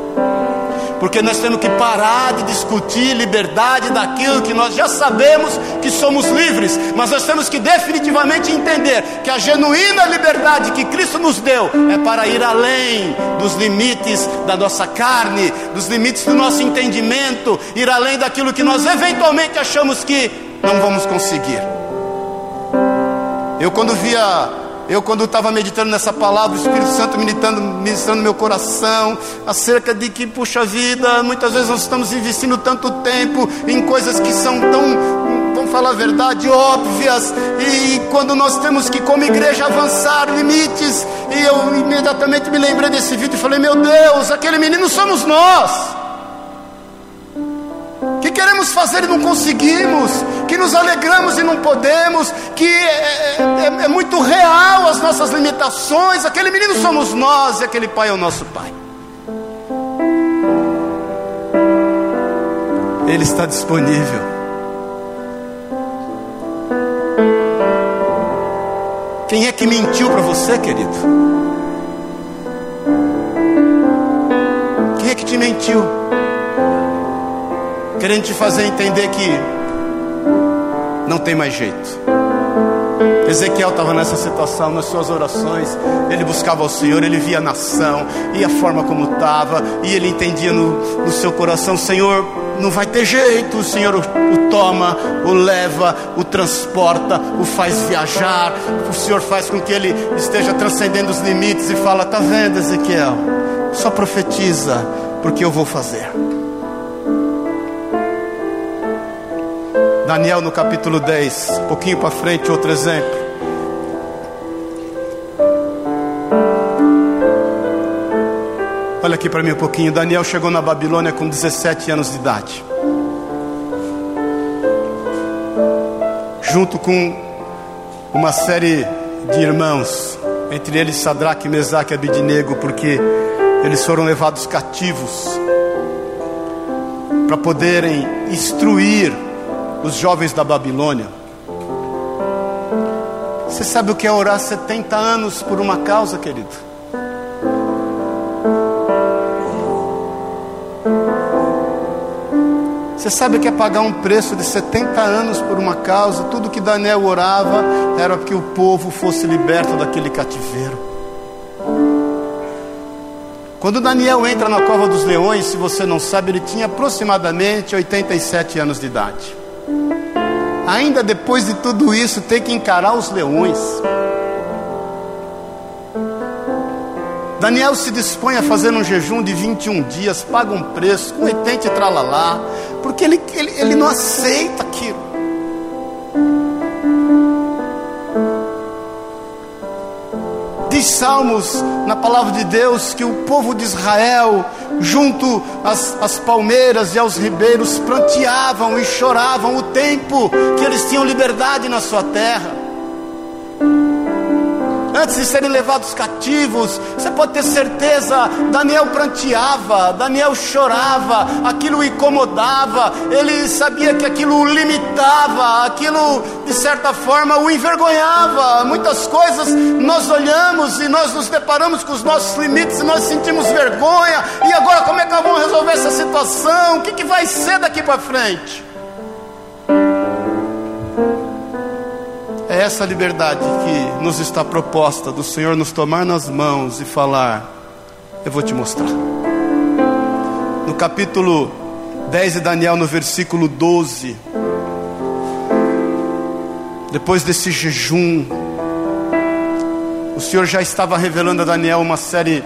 porque nós temos que parar de discutir liberdade daquilo que nós já sabemos que somos livres, mas nós temos que definitivamente entender que a genuína liberdade que Cristo nos deu é para ir além dos limites da nossa carne, dos limites do nosso entendimento, ir além daquilo que nós eventualmente achamos que não vamos conseguir. Eu, quando via eu, quando estava meditando nessa palavra, o Espírito Santo ministrando, ministrando meu coração, acerca de que, puxa vida, muitas vezes nós estamos investindo tanto tempo em coisas que são tão, vamos falar a verdade, óbvias, e quando nós temos que, como igreja, avançar limites, e eu imediatamente me lembrei desse vídeo e falei: Meu Deus, aquele menino somos nós que queremos fazer e não conseguimos, que nos alegramos e não podemos, que é, é, é, muito real as nossas limitações. Aquele menino somos nós e aquele pai é o nosso pai. Ele está disponível. Quem é que mentiu para você, querido? Quem é que te mentiu? Querendo te fazer entender que não tem mais jeito. Ezequiel estava nessa situação, nas suas orações, ele buscava o Senhor, ele via a nação e a forma como estava, e ele entendia no, no seu coração: Senhor, não vai ter jeito, o Senhor o, o, toma, o leva, o transporta, o faz viajar, o Senhor faz com que ele esteja transcendendo os limites e fala: Está vendo, Ezequiel? Só profetiza, porque eu vou fazer. Daniel no capítulo 10, um pouquinho para frente, outro exemplo. Olha aqui para mim um pouquinho. Daniel chegou na Babilônia com 17 anos de idade. Junto com uma série de irmãos, entre eles Sadraque, Mesaque e Abidinego, porque eles foram levados cativos para poderem instruir os jovens da Babilônia. Você sabe o que é orar 70 anos por uma causa, querido? Você sabe o que é pagar um preço de 70 anos por uma causa? Tudo que Daniel orava era que o povo fosse liberto daquele cativeiro. Quando Daniel entra na cova dos leões, se você não sabe, ele tinha aproximadamente 87 anos de idade ainda depois de tudo isso, ter que encarar os leões. Daniel se dispõe a fazer um jejum de 21 dias, paga um preço, com 80 tralalá, porque ele, ele, ele não aceita aquilo. Salmos na palavra de Deus que o povo de Israel, junto às, às palmeiras e aos ribeiros, pranteavam e choravam o tempo que eles tinham liberdade na sua terra antes de serem levados cativos. Você pode ter certeza, Daniel pranteava, Daniel chorava, aquilo o incomodava, ele sabia que aquilo o limitava, aquilo de certa forma o envergonhava. Muitas coisas nós olhamos e nós nos deparamos com os nossos limites e nós sentimos vergonha. E agora como é que nós vamos resolver essa situação? O que, que vai ser daqui para frente? Essa liberdade que nos está proposta do Senhor nos tomar nas mãos e falar: Eu vou te mostrar. No capítulo 10 de Daniel, no versículo 12, depois desse jejum, o Senhor já estava revelando a Daniel uma série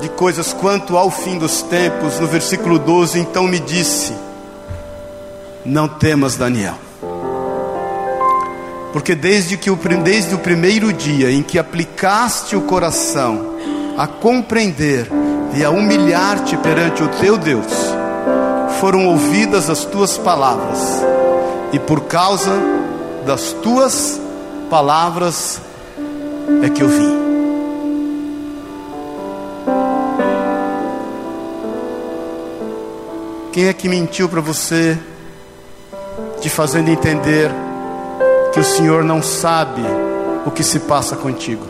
de coisas quanto ao fim dos tempos. No versículo 12, então me disse: Não temas, Daniel porque desde, que o, desde o primeiro dia em que aplicaste o coração a compreender e a humilhar-te perante o teu Deus, foram ouvidas as tuas palavras, e por causa das tuas palavras é que eu vim. Quem é que mentiu para você, te fazendo entender que o Senhor não sabe o que se passa contigo.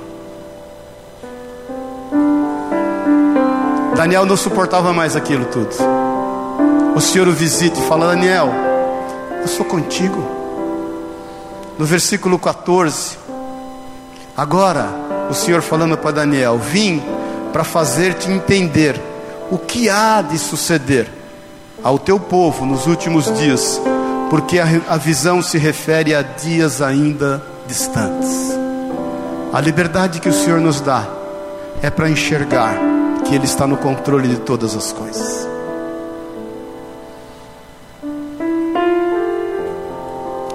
Daniel não suportava mais aquilo tudo. O Senhor o visita e fala: Daniel, eu sou contigo. No versículo 14, agora o Senhor falando para Daniel: Vim para fazer-te entender o que há de suceder ao teu povo nos últimos dias porque a, a visão se refere a dias ainda distantes. A liberdade que o Senhor nos dá é para enxergar que Ele está no controle de todas as coisas.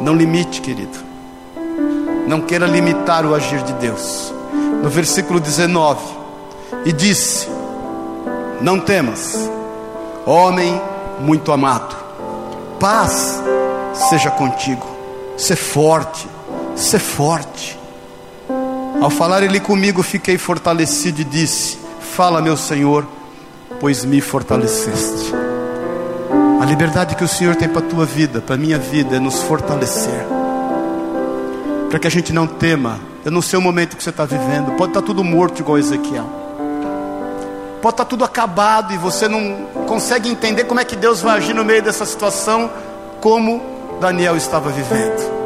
Não limite, querido. Não queira limitar o agir de Deus. No versículo 19, e disse: Não temas, homem muito amado, paz seja contigo. Ser forte, ser forte. Ao falar ele comigo, fiquei fortalecido e disse: Fala, meu Senhor, pois me fortaleceste. A liberdade que o Senhor tem para a tua vida, para a minha vida, é nos fortalecer. Para que a gente não tema. Eu não sei o momento que você está vivendo. Pode estar tá tudo morto, igual Ezequiel. Pode estar tá tudo acabado e você não consegue entender como é que Deus vai agir no meio dessa situação, como Daniel estava vivendo.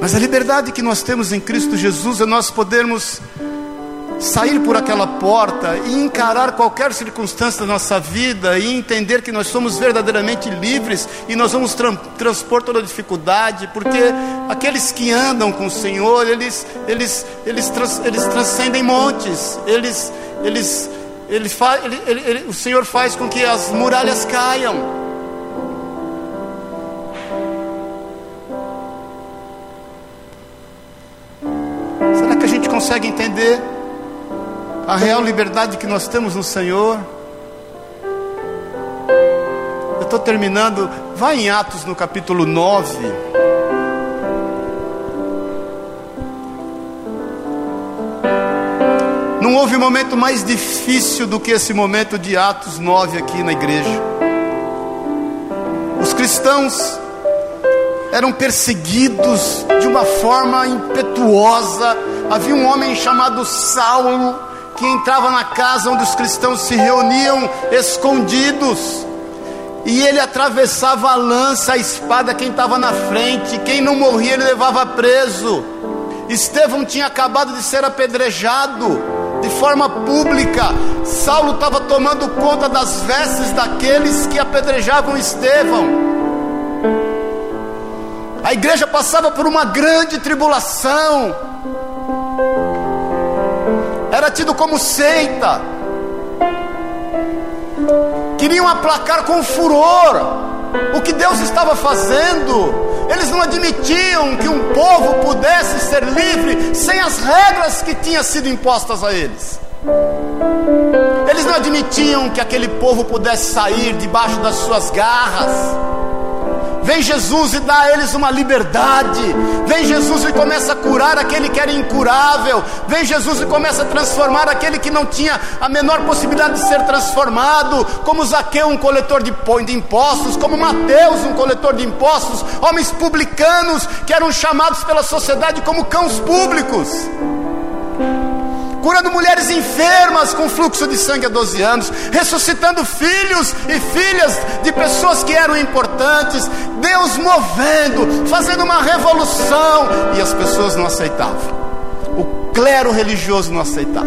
Mas a liberdade que nós temos em Cristo Jesus é nós podermos sair por aquela porta e encarar qualquer circunstância da nossa vida e entender que nós somos verdadeiramente livres e nós vamos tra transpor toda dificuldade, porque aqueles que andam com o Senhor, eles eles eles, trans eles transcendem montes, eles eles ele, ele, ele, o Senhor faz com que as muralhas caiam. Consegue entender a real liberdade que nós temos no Senhor. Eu estou terminando, vai em Atos no capítulo 9. Não houve momento mais difícil do que esse momento de Atos 9 aqui na igreja. cristãos eram perseguidos de uma forma impetuosa. Havia um homem chamado Saulo que entrava na casa onde os cristãos se reuniam escondidos. E ele atravessava a lança, a espada, quem estava na frente, quem não morria ele levava preso. Estevão tinha acabado de ser apedrejado de forma pública. Saulo estava tomando conta das vestes daqueles que apedrejavam Estevão. A igreja passava por uma grande tribulação. Era tido como seita. Queriam aplacar com furor o que Deus estava fazendo. Eles não admitiam que um povo pudesse ser livre sem as regras que tinham sido impostas a eles. Eles não admitiam que aquele povo pudesse sair debaixo das suas garras. Vem Jesus e dá a eles uma liberdade. Vem Jesus e começa a curar aquele que era incurável. Vem Jesus e começa a transformar aquele que não tinha a menor possibilidade de ser transformado. Como Zaqueu, um coletor de impostos. Como Mateus, um coletor de impostos. Homens publicanos que eram chamados pela sociedade como cãos públicos curando mulheres enfermas com fluxo de sangue há 12 anos, ressuscitando filhos e filhas de pessoas que eram importantes, Deus movendo, fazendo uma revolução, e as pessoas não aceitavam, o clero religioso não aceitava,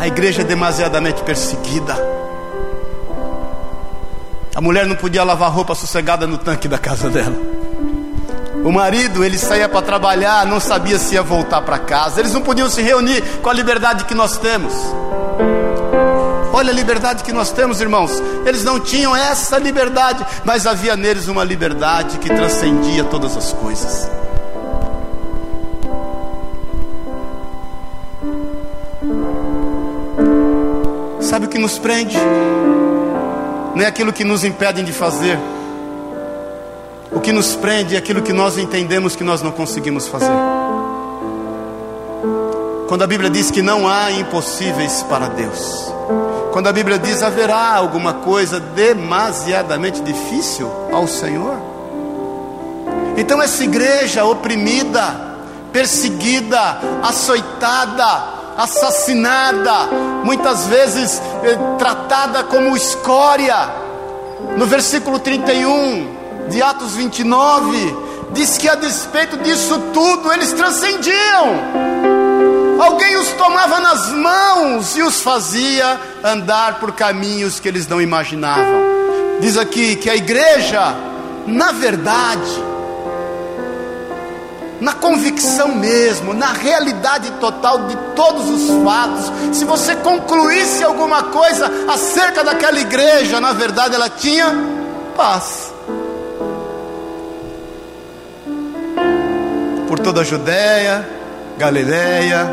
a igreja é demasiadamente perseguida. A mulher não podia lavar roupa sossegada no tanque da casa dela. O marido, ele saía para trabalhar, não sabia se ia voltar para casa. Eles não podiam se reunir com a liberdade que nós temos. Olha a liberdade que nós temos, irmãos. Eles não tinham essa liberdade, mas havia neles uma liberdade que transcendia todas as coisas. Sabe o que nos prende? Não é aquilo que nos impedem de fazer o que nos prende é aquilo que nós entendemos que nós não conseguimos fazer. Quando a Bíblia diz que não há impossíveis para Deus. Quando a Bíblia diz haverá alguma coisa demasiadamente difícil ao Senhor. Então essa igreja oprimida, perseguida, açoitada, assassinada, muitas vezes eh, tratada como escória. No versículo 31, de Atos 29, diz que a despeito disso tudo, eles transcendiam. Alguém os tomava nas mãos e os fazia andar por caminhos que eles não imaginavam. Diz aqui que a igreja, na verdade, na convicção mesmo, na realidade total de todos os fatos, se você concluísse alguma coisa acerca daquela igreja, na verdade ela tinha paz. Toda a Judéia, Galiléia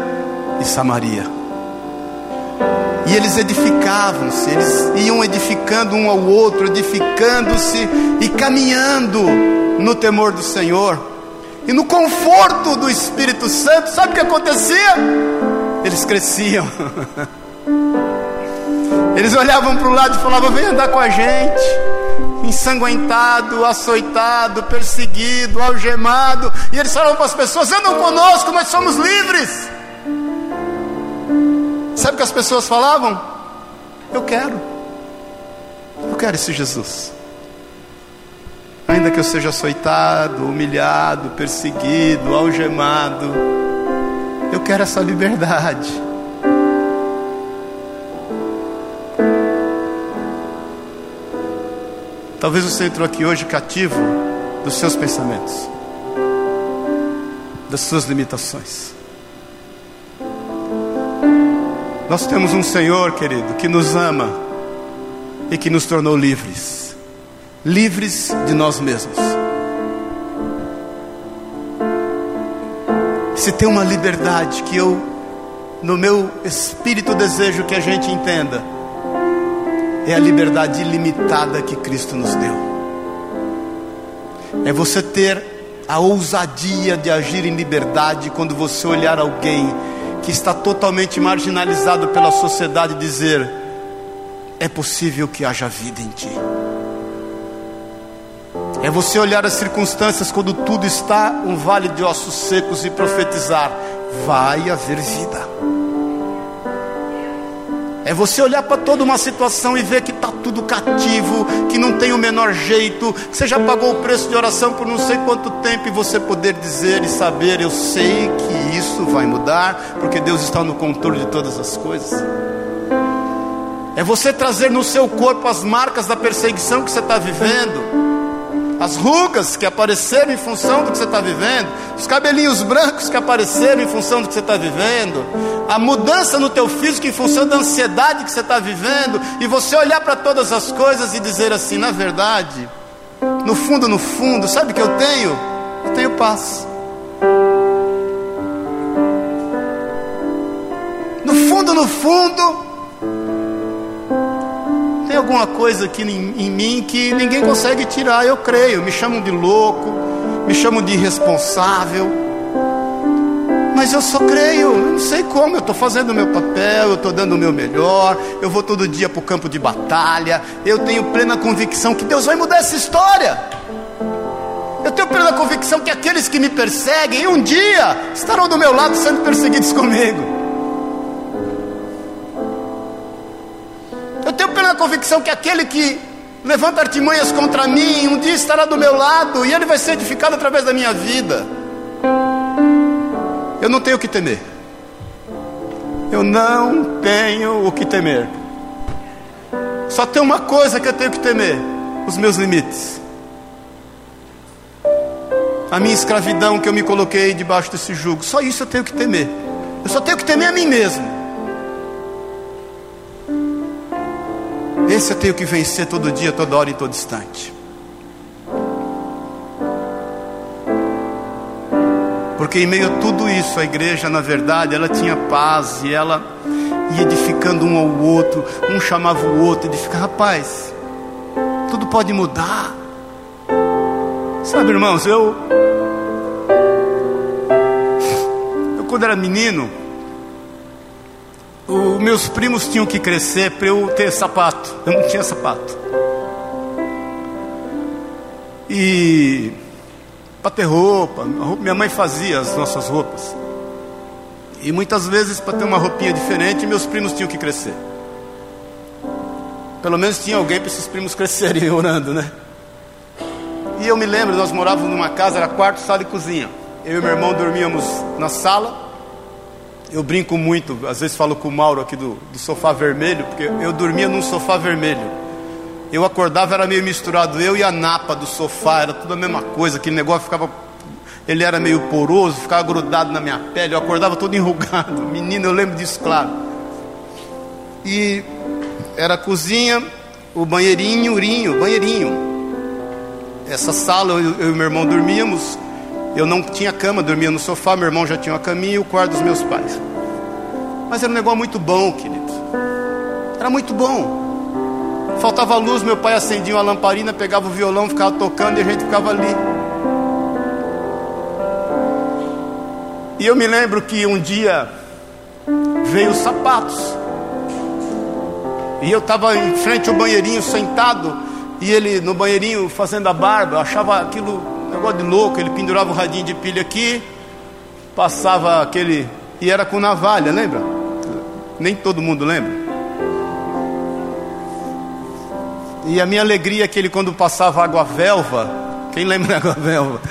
e Samaria. E eles edificavam-se, eles iam edificando um ao outro, edificando-se e caminhando no temor do Senhor e no conforto do Espírito Santo. Sabe o que acontecia? Eles cresciam. Eles olhavam para o lado e falavam: Vem andar com a gente ensanguentado, açoitado, perseguido, algemado. E eles falavam para as pessoas: andam conosco, nós somos livres. Sabe o que as pessoas falavam? Eu quero, eu quero esse Jesus. Ainda que eu seja açoitado, humilhado, perseguido, algemado, eu quero essa liberdade. Talvez você entrou aqui hoje cativo dos seus pensamentos, das suas limitações. Nós temos um Senhor, querido, que nos ama e que nos tornou livres livres de nós mesmos. Se tem uma liberdade que eu, no meu espírito, desejo que a gente entenda é a liberdade ilimitada que Cristo nos deu. É você ter a ousadia de agir em liberdade quando você olhar alguém que está totalmente marginalizado pela sociedade e dizer: é possível que haja vida em ti. É você olhar as circunstâncias quando tudo está um vale de ossos secos e profetizar: vai haver vida. É você olhar para toda uma situação e ver que está tudo cativo, que não tem o menor jeito, que você já pagou o preço de oração por não sei quanto tempo, e você poder dizer e saber: eu sei que isso vai mudar, porque Deus está no controle de todas as coisas. É você trazer no seu corpo as marcas da perseguição que você está vivendo as rugas que apareceram em função do que você está vivendo, os cabelinhos brancos que apareceram em função do que você está vivendo, a mudança no teu físico em função da ansiedade que você está vivendo, e você olhar para todas as coisas e dizer assim: na verdade, no fundo, no fundo, sabe o que eu tenho? Eu tenho paz. No fundo, no fundo, tem alguma coisa aqui em, em mim que ninguém consegue tirar, eu creio. Me chamam de louco, me chamam de irresponsável. Mas eu só creio, não sei como, eu estou fazendo o meu papel, eu estou dando o meu melhor, eu vou todo dia para o campo de batalha, eu tenho plena convicção que Deus vai mudar essa história. Eu tenho plena convicção que aqueles que me perseguem um dia estarão do meu lado sendo perseguidos comigo. Plena convicção que aquele que levanta artimanhas contra mim, um dia estará do meu lado e ele vai ser edificado através da minha vida. Eu não tenho o que temer. Eu não tenho o que temer. Só tem uma coisa que eu tenho que temer: os meus limites. A minha escravidão que eu me coloquei debaixo desse jugo. Só isso eu tenho que temer. Eu só tenho que temer a mim mesmo. Esse eu tenho que vencer todo dia, toda hora e todo instante. Porque em meio a tudo isso, a igreja, na verdade, ela tinha paz e ela ia edificando um ao outro, um chamava o outro, edifica, rapaz, tudo pode mudar. Sabe, irmãos, eu eu quando era menino, os meus primos tinham que crescer para eu ter sapato. Eu não tinha sapato. E para ter roupa, minha mãe fazia as nossas roupas. E muitas vezes para ter uma roupinha diferente, meus primos tinham que crescer. Pelo menos tinha alguém para esses primos crescerem orando, né? E eu me lembro, nós morávamos numa casa, era quarto, sala e cozinha. Eu e meu irmão dormíamos na sala eu brinco muito, às vezes falo com o Mauro aqui do, do sofá vermelho, porque eu dormia num sofá vermelho. Eu acordava, era meio misturado, eu e a napa do sofá, era tudo a mesma coisa, aquele negócio ficava. Ele era meio poroso, ficava grudado na minha pele, eu acordava todo enrugado. Menino, eu lembro disso, claro. E era a cozinha, o banheirinho, urinho, banheirinho. Essa sala, eu, eu e meu irmão dormíamos, eu não tinha cama, dormia no sofá, meu irmão já tinha uma caminha e o quarto dos meus pais. Mas era um negócio muito bom, querido. Era muito bom. Faltava luz, meu pai acendia uma lamparina, pegava o violão, ficava tocando e a gente ficava ali. E eu me lembro que um dia veio os sapatos. E eu estava em frente ao banheirinho sentado, e ele no banheirinho fazendo a barba, eu achava aquilo negócio de louco, ele pendurava o radinho de pilha aqui, passava aquele. E era com navalha, lembra? Nem todo mundo lembra. E a minha alegria é que ele, quando passava água velva, quem lembra água velva?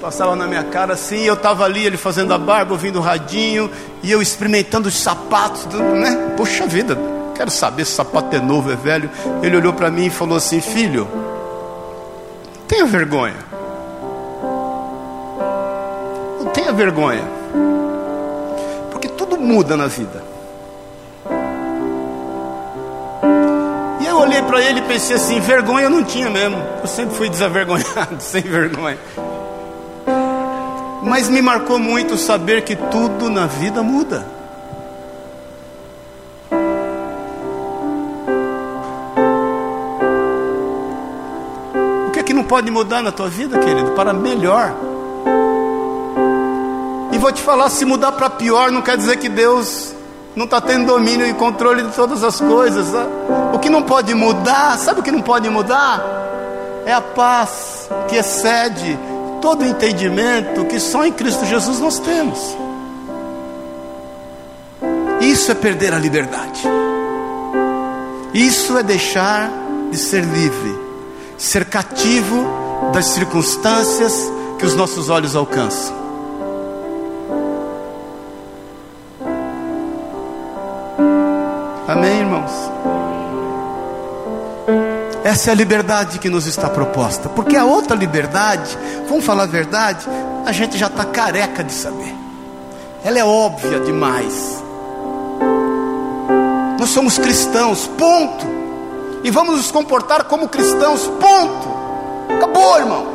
Passava na minha cara assim, eu estava ali, ele fazendo a barba, ouvindo o radinho, e eu experimentando os sapatos, né? Poxa vida, quero saber se o sapato é novo, é velho. Ele olhou para mim e falou assim: Filho, tenha vergonha. Não tenha vergonha. Porque tudo muda na vida. E eu olhei para ele e pensei assim: vergonha eu não tinha mesmo. Eu sempre fui desavergonhado, sem vergonha. Mas me marcou muito saber que tudo na vida muda. Pode mudar na tua vida, querido, para melhor. E vou te falar: se mudar para pior, não quer dizer que Deus não está tendo domínio e controle de todas as coisas. Tá? O que não pode mudar, sabe o que não pode mudar? é a paz que excede todo entendimento que só em Cristo Jesus nós temos. Isso é perder a liberdade. Isso é deixar de ser livre, ser cativo das circunstâncias que os nossos olhos alcançam. Amém, irmãos? Essa é a liberdade que nos está proposta, porque a outra liberdade, vamos falar a verdade, a gente já está careca de saber, ela é óbvia demais. Nós somos cristãos, ponto, e vamos nos comportar como cristãos, ponto. Acabou, irmão.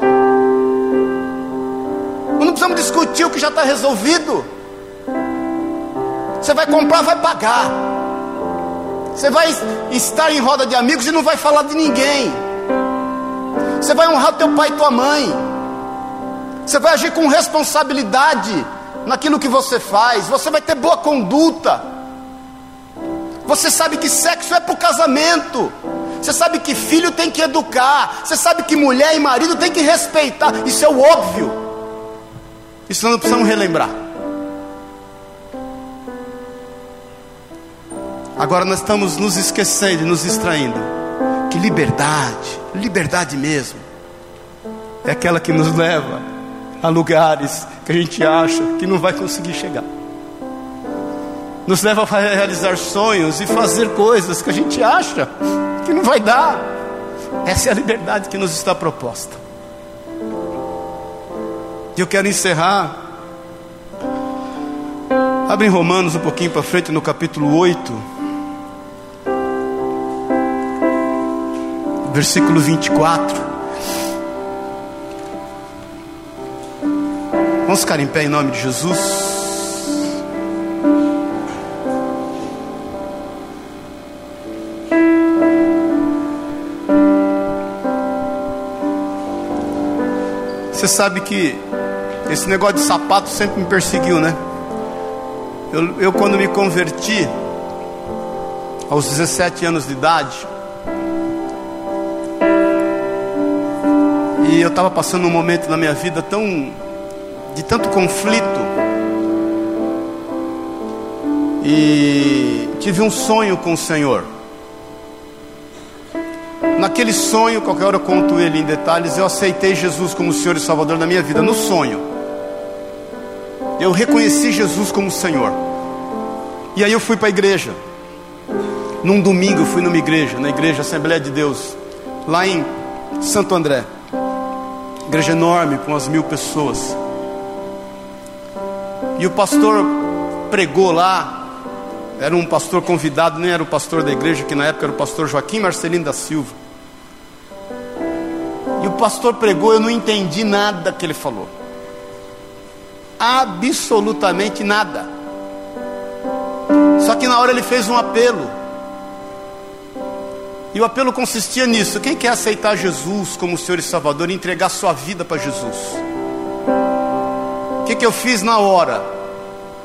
Não precisamos discutir o que já está resolvido. Você vai comprar, vai pagar. Você vai estar em roda de amigos e não vai falar de ninguém. Você vai honrar teu pai e tua mãe. Você vai agir com responsabilidade naquilo que você faz. Você vai ter boa conduta. Você sabe que sexo é para o casamento. Você sabe que filho tem que educar. Você sabe que mulher e marido tem que respeitar. Isso é o óbvio. Isso não precisamos relembrar. Agora nós estamos nos esquecendo, nos distraindo. Que liberdade, liberdade mesmo, é aquela que nos leva a lugares que a gente acha que não vai conseguir chegar. Nos leva a realizar sonhos e fazer coisas que a gente acha que não vai dar. Essa é a liberdade que nos está proposta. E eu quero encerrar. Abre em Romanos um pouquinho para frente no capítulo 8. versículo 24. Vamos ficar em pé em nome de Jesus. Você sabe que esse negócio de sapato sempre me perseguiu, né? Eu, eu quando me converti, aos 17 anos de idade, E eu estava passando um momento na minha vida tão de tanto conflito. E tive um sonho com o Senhor. Naquele sonho, qualquer hora eu conto ele em detalhes, eu aceitei Jesus como Senhor e Salvador da minha vida. No sonho, eu reconheci Jesus como Senhor. E aí eu fui para a igreja. Num domingo eu fui numa igreja, na igreja Assembleia de Deus, lá em Santo André. Igreja enorme, com umas mil pessoas. E o pastor pregou lá. Era um pastor convidado, nem era o pastor da igreja, que na época era o pastor Joaquim Marcelino da Silva. E o pastor pregou, eu não entendi nada que ele falou. Absolutamente nada. Só que na hora ele fez um apelo. E o apelo consistia nisso: quem quer aceitar Jesus como Senhor e Salvador e entregar sua vida para Jesus? O que, que eu fiz na hora?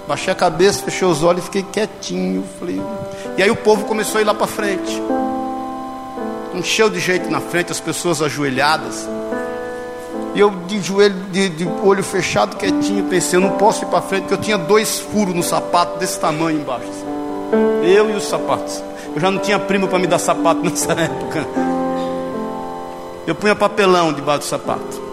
Baixei a cabeça, fechei os olhos fiquei quietinho. Falei... E aí o povo começou a ir lá para frente. Encheu de jeito na frente, as pessoas ajoelhadas. E eu de joelho, de, de olho fechado, quietinho, pensei, eu não posso ir para frente, porque eu tinha dois furos no sapato desse tamanho embaixo. Eu e os sapatos. Eu já não tinha primo para me dar sapato nessa época. Eu punha papelão debaixo do sapato.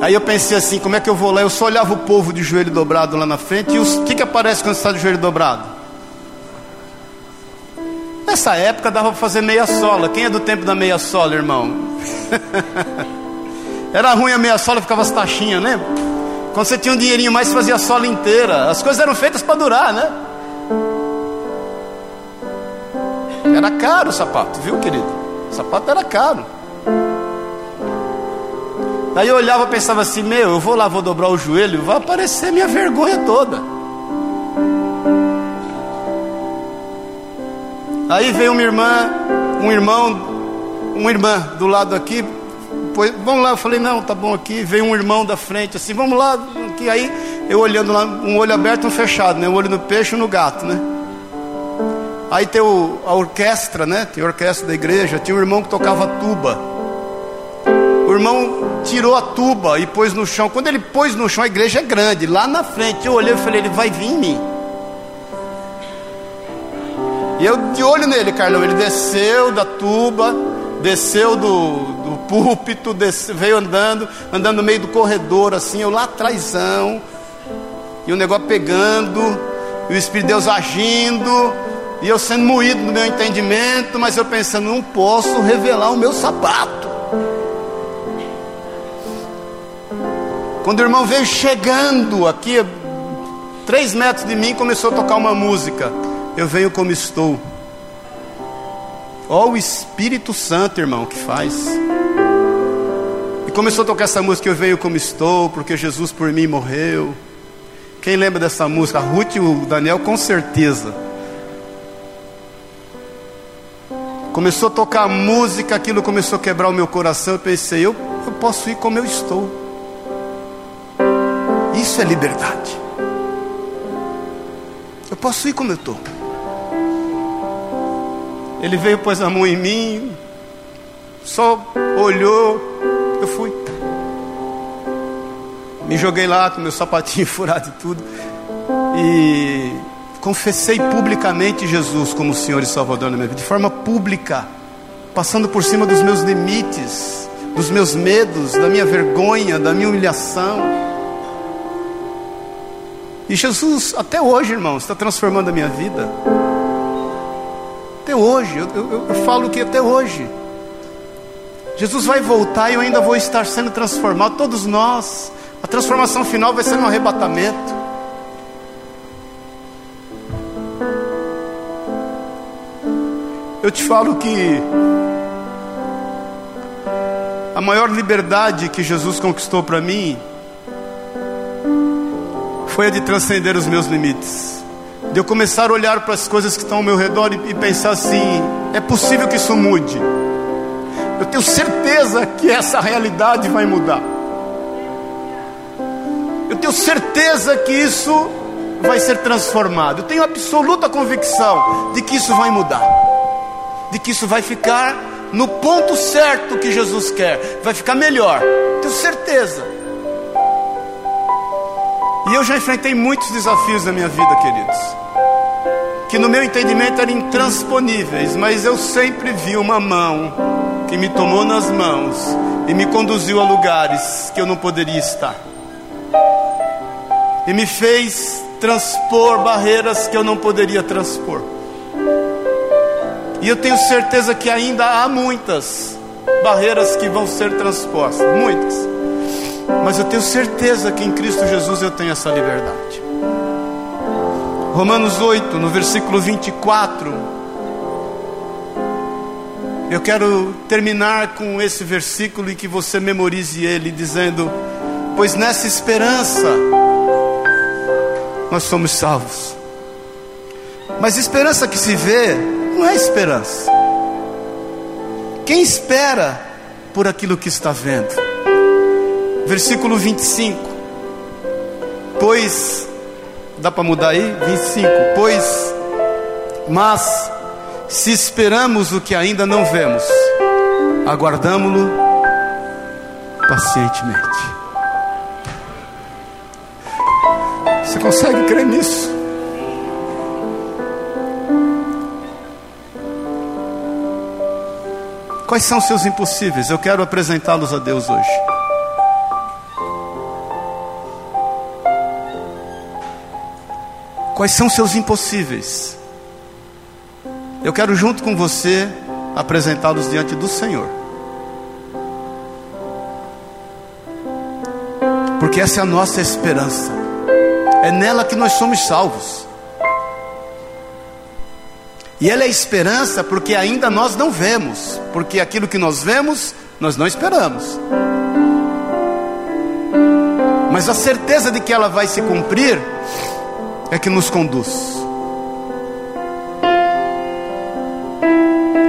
Aí eu pensei assim, como é que eu vou lá? Eu só olhava o povo de joelho dobrado lá na frente. E o que, que aparece quando está de joelho dobrado? Nessa época dava para fazer meia sola. Quem é do tempo da meia sola, irmão? Era ruim a meia sola, ficava as taxinhas, né? Quando você tinha um dinheirinho mais, você fazia a sola inteira. As coisas eram feitas para durar, né? Era caro o sapato, viu, querido? O sapato era caro. Aí eu olhava e pensava assim: Meu, eu vou lá, vou dobrar o joelho, vai aparecer minha vergonha toda. Aí veio uma irmã, um irmão, uma irmã do lado aqui. Pois, vamos lá, eu falei: Não, tá bom aqui. Veio um irmão da frente, assim, vamos lá. Aqui. Aí eu olhando lá, um olho aberto e um fechado, né? Um olho no peixe e no gato, né? Aí tem o, a orquestra, né? Tem a orquestra da igreja. Tinha um irmão que tocava tuba. O irmão tirou a tuba e pôs no chão. Quando ele pôs no chão, a igreja é grande. Lá na frente, eu olhei e falei: Ele vai vir em mim. E eu de olho nele, Carlão. Ele desceu da tuba, desceu do, do púlpito, desceu, veio andando, andando no meio do corredor, assim, eu lá atrásão. E o negócio pegando, e o Espírito de Deus agindo. E eu sendo moído no meu entendimento, mas eu pensando, não posso revelar o meu sapato. Quando o irmão veio chegando aqui, três metros de mim, começou a tocar uma música. Eu venho como estou. Ó o Espírito Santo, irmão, que faz. E começou a tocar essa música, Eu venho como estou, porque Jesus por mim morreu. Quem lembra dessa música? A Ruth e o Daniel, com certeza. Começou a tocar a música, aquilo começou a quebrar o meu coração. Eu pensei, eu, eu posso ir como eu estou. Isso é liberdade. Eu posso ir como eu estou. Ele veio, pôs a mão em mim, só olhou, eu fui. Me joguei lá com meu sapatinho furado e tudo. E confessei publicamente Jesus como Senhor e Salvador na minha vida, de forma pública, passando por cima dos meus limites, dos meus medos, da minha vergonha, da minha humilhação. E Jesus, até hoje, irmãos, está transformando a minha vida. Hoje, eu, eu, eu falo que até hoje. Jesus vai voltar e eu ainda vou estar sendo transformado, todos nós. A transformação final vai ser no arrebatamento. Eu te falo que a maior liberdade que Jesus conquistou para mim foi a de transcender os meus limites, de eu começar a olhar para as coisas que estão ao meu redor e, e pensar assim: é possível que isso mude. Eu tenho certeza que essa realidade vai mudar. Eu tenho certeza que isso vai ser transformado. Eu tenho absoluta convicção de que isso vai mudar de que isso vai ficar no ponto certo que Jesus quer, vai ficar melhor, tenho certeza. E eu já enfrentei muitos desafios na minha vida, queridos, que no meu entendimento eram intransponíveis, mas eu sempre vi uma mão que me tomou nas mãos e me conduziu a lugares que eu não poderia estar, e me fez transpor barreiras que eu não poderia transpor. E eu tenho certeza que ainda há muitas barreiras que vão ser transpostas, muitas. Mas eu tenho certeza que em Cristo Jesus eu tenho essa liberdade. Romanos 8, no versículo 24. Eu quero terminar com esse versículo e que você memorize ele, dizendo: Pois nessa esperança nós somos salvos. Mas esperança que se vê não é esperança. Quem espera por aquilo que está vendo? Versículo 25. Pois, dá para mudar aí? 25. Pois, mas, se esperamos o que ainda não vemos, aguardamos-lo pacientemente. Você consegue crer nisso? Quais são seus impossíveis? Eu quero apresentá-los a Deus hoje. Quais são seus impossíveis? Eu quero, junto com você, apresentá-los diante do Senhor. Porque essa é a nossa esperança, é nela que nós somos salvos. E ela é esperança porque ainda nós não vemos, porque aquilo que nós vemos, nós não esperamos. Mas a certeza de que ela vai se cumprir é que nos conduz.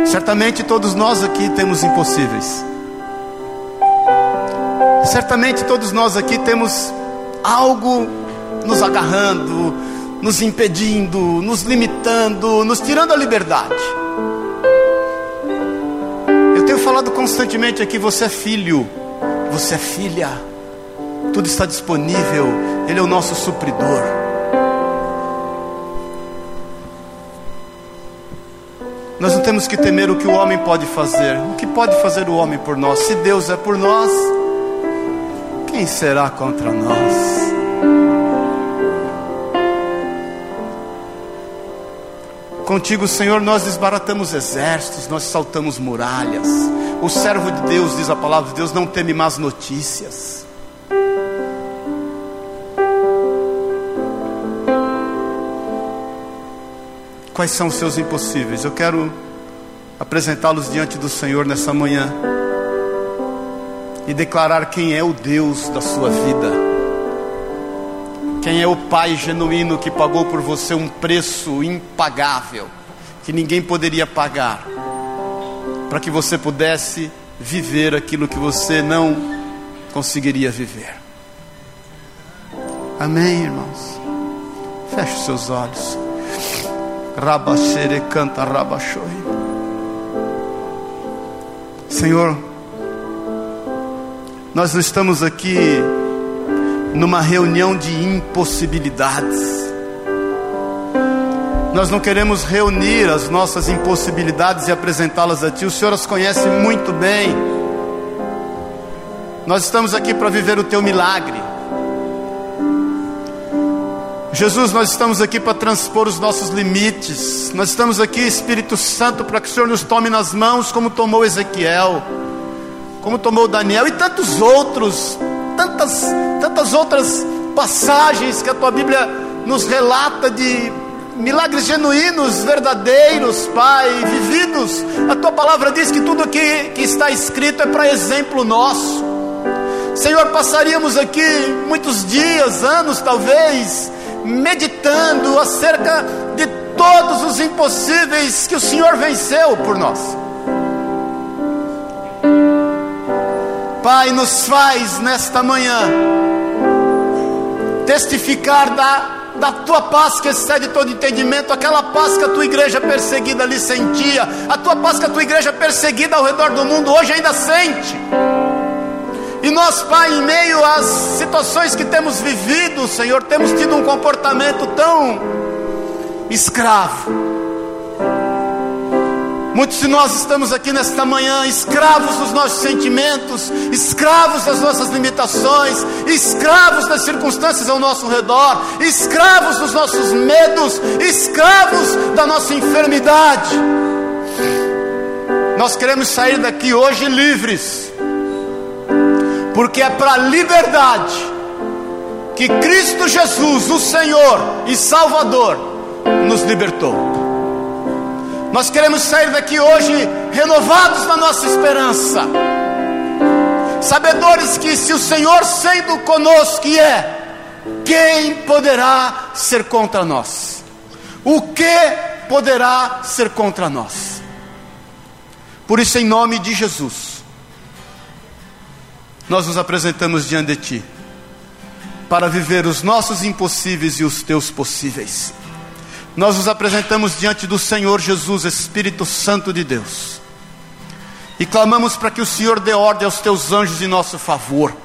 Certamente todos nós aqui temos impossíveis. Certamente todos nós aqui temos algo nos agarrando, nos impedindo, nos limitando, nos tirando a liberdade. Eu tenho falado constantemente aqui: você é filho, você é filha, tudo está disponível, Ele é o nosso supridor. Nós não temos que temer o que o homem pode fazer. O que pode fazer o homem por nós? Se Deus é por nós, quem será contra nós? Contigo, Senhor, nós desbaratamos exércitos, nós saltamos muralhas. O servo de Deus, diz a palavra de Deus, não teme más notícias. Quais são os seus impossíveis? Eu quero apresentá-los diante do Senhor nessa manhã e declarar quem é o Deus da sua vida. Quem é o Pai genuíno que pagou por você um preço impagável, que ninguém poderia pagar, para que você pudesse viver aquilo que você não conseguiria viver. Amém, irmãos? Feche os seus olhos. Rabachere canta rabachoi. Senhor, nós estamos aqui numa reunião de impossibilidades. Nós não queremos reunir as nossas impossibilidades e apresentá-las a Ti, o Senhor as conhece muito bem. Nós estamos aqui para viver o Teu milagre. Jesus, nós estamos aqui para transpor os nossos limites. Nós estamos aqui, Espírito Santo, para que o Senhor nos tome nas mãos, como tomou Ezequiel, como tomou Daniel e tantos outros tantas, tantas outras passagens que a tua Bíblia nos relata de milagres genuínos, verdadeiros, Pai, vividos. A tua palavra diz que tudo que, que está escrito é para exemplo nosso. Senhor, passaríamos aqui muitos dias, anos talvez, meditando acerca de todos os impossíveis que o Senhor venceu por nós. Pai, nos faz nesta manhã testificar da, da tua paz que excede todo entendimento, aquela paz que a tua igreja perseguida ali sentia, a tua paz que a tua igreja perseguida ao redor do mundo hoje ainda sente. E nós, Pai, em meio às situações que temos vivido, Senhor, temos tido um comportamento tão escravo Muitos de nós estamos aqui nesta manhã escravos dos nossos sentimentos, escravos das nossas limitações, escravos das circunstâncias ao nosso redor, escravos dos nossos medos, escravos da nossa enfermidade. Nós queremos sair daqui hoje livres, porque é para a liberdade que Cristo Jesus, o Senhor e Salvador, nos libertou. Nós queremos sair daqui hoje renovados na nossa esperança, sabedores que se o Senhor sendo conosco é, quem poderá ser contra nós? O que poderá ser contra nós? Por isso, em nome de Jesus, nós nos apresentamos diante de Ti, para viver os nossos impossíveis e os Teus possíveis. Nós nos apresentamos diante do Senhor Jesus, Espírito Santo de Deus, e clamamos para que o Senhor dê ordem aos teus anjos em nosso favor,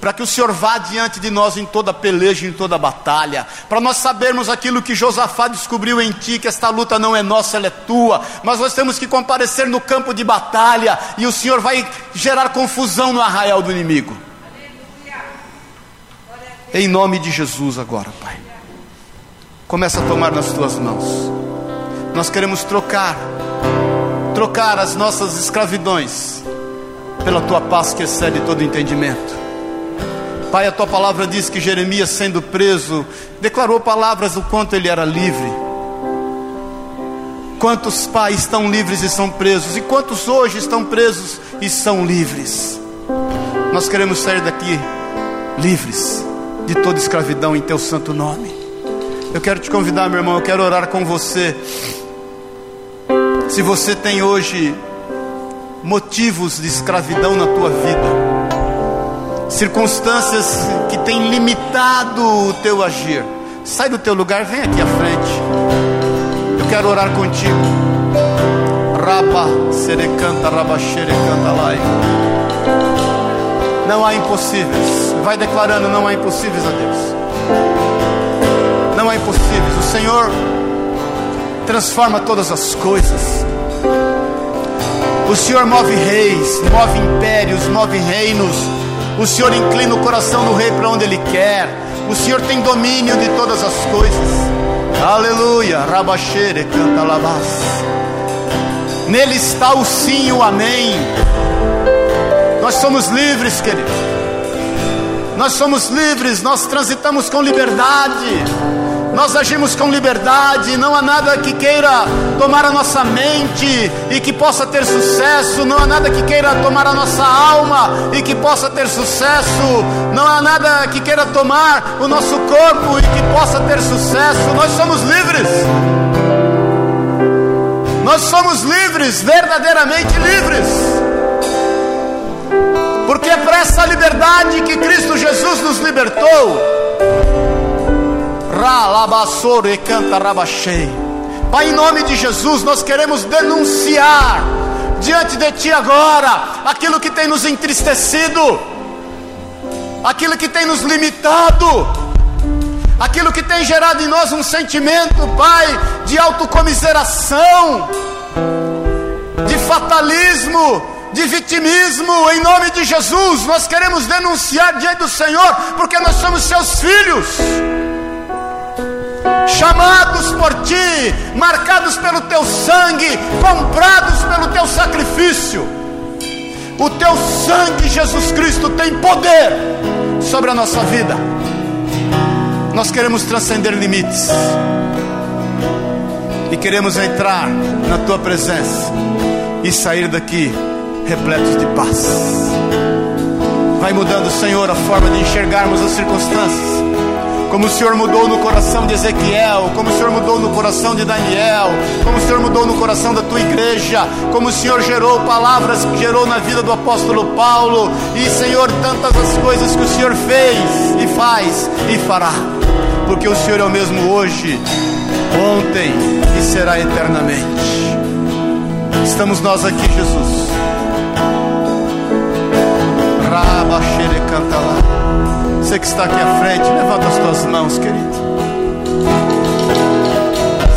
para que o Senhor vá diante de nós em toda peleja, em toda batalha, para nós sabermos aquilo que Josafá descobriu em ti, que esta luta não é nossa, ela é tua, mas nós temos que comparecer no campo de batalha, e o Senhor vai gerar confusão no arraial do inimigo. Em nome de Jesus agora, Pai. Começa a tomar nas tuas mãos. Nós queremos trocar, trocar as nossas escravidões pela tua paz que excede todo entendimento. Pai, a tua palavra diz que Jeremias, sendo preso, declarou palavras do quanto ele era livre. Quantos pais estão livres e são presos, e quantos hoje estão presos e são livres. Nós queremos sair daqui livres de toda escravidão em teu santo nome. Eu quero te convidar, meu irmão, eu quero orar com você. Se você tem hoje motivos de escravidão na tua vida, circunstâncias que têm limitado o teu agir, sai do teu lugar, vem aqui à frente. Eu quero orar contigo. Raba, serecanta, rabaxerecanta lá. Não há impossíveis. Vai declarando: não há impossíveis a Deus. Não há impossíveis. O Senhor transforma todas as coisas. O Senhor move reis, move impérios, move reinos. O Senhor inclina o coração do rei para onde ele quer. O Senhor tem domínio de todas as coisas. Aleluia. Rabaxere canta lavas. Nele está o sim e o amém. Nós somos livres, querido. Nós somos livres, nós transitamos com liberdade nós agimos com liberdade, não há nada que queira tomar a nossa mente e que possa ter sucesso, não há nada que queira tomar a nossa alma e que possa ter sucesso, não há nada que queira tomar o nosso corpo e que possa ter sucesso. Nós somos livres. Nós somos livres, verdadeiramente livres. Porque é para essa liberdade que Cristo Jesus nos libertou. Ralabassoro e canta rabachei. Pai, em nome de Jesus, nós queremos denunciar diante de Ti agora aquilo que tem nos entristecido, aquilo que tem nos limitado, aquilo que tem gerado em nós um sentimento, Pai, de autocomiseração, de fatalismo, de vitimismo, em nome de Jesus, nós queremos denunciar diante do Senhor, porque nós somos Seus filhos chamados por ti, marcados pelo teu sangue, comprados pelo teu sacrifício. O teu sangue, Jesus Cristo, tem poder sobre a nossa vida. Nós queremos transcender limites e queremos entrar na tua presença e sair daqui repletos de paz. Vai mudando, Senhor, a forma de enxergarmos as circunstâncias como o Senhor mudou no coração de Ezequiel, como o Senhor mudou no coração de Daniel, como o Senhor mudou no coração da tua igreja, como o Senhor gerou palavras que gerou na vida do apóstolo Paulo, e Senhor, tantas as coisas que o Senhor fez e faz e fará, porque o Senhor é o mesmo hoje, ontem e será eternamente. Estamos nós aqui, Jesus. Canta lá. Você que está aqui à frente, levanta as tuas mãos, querido.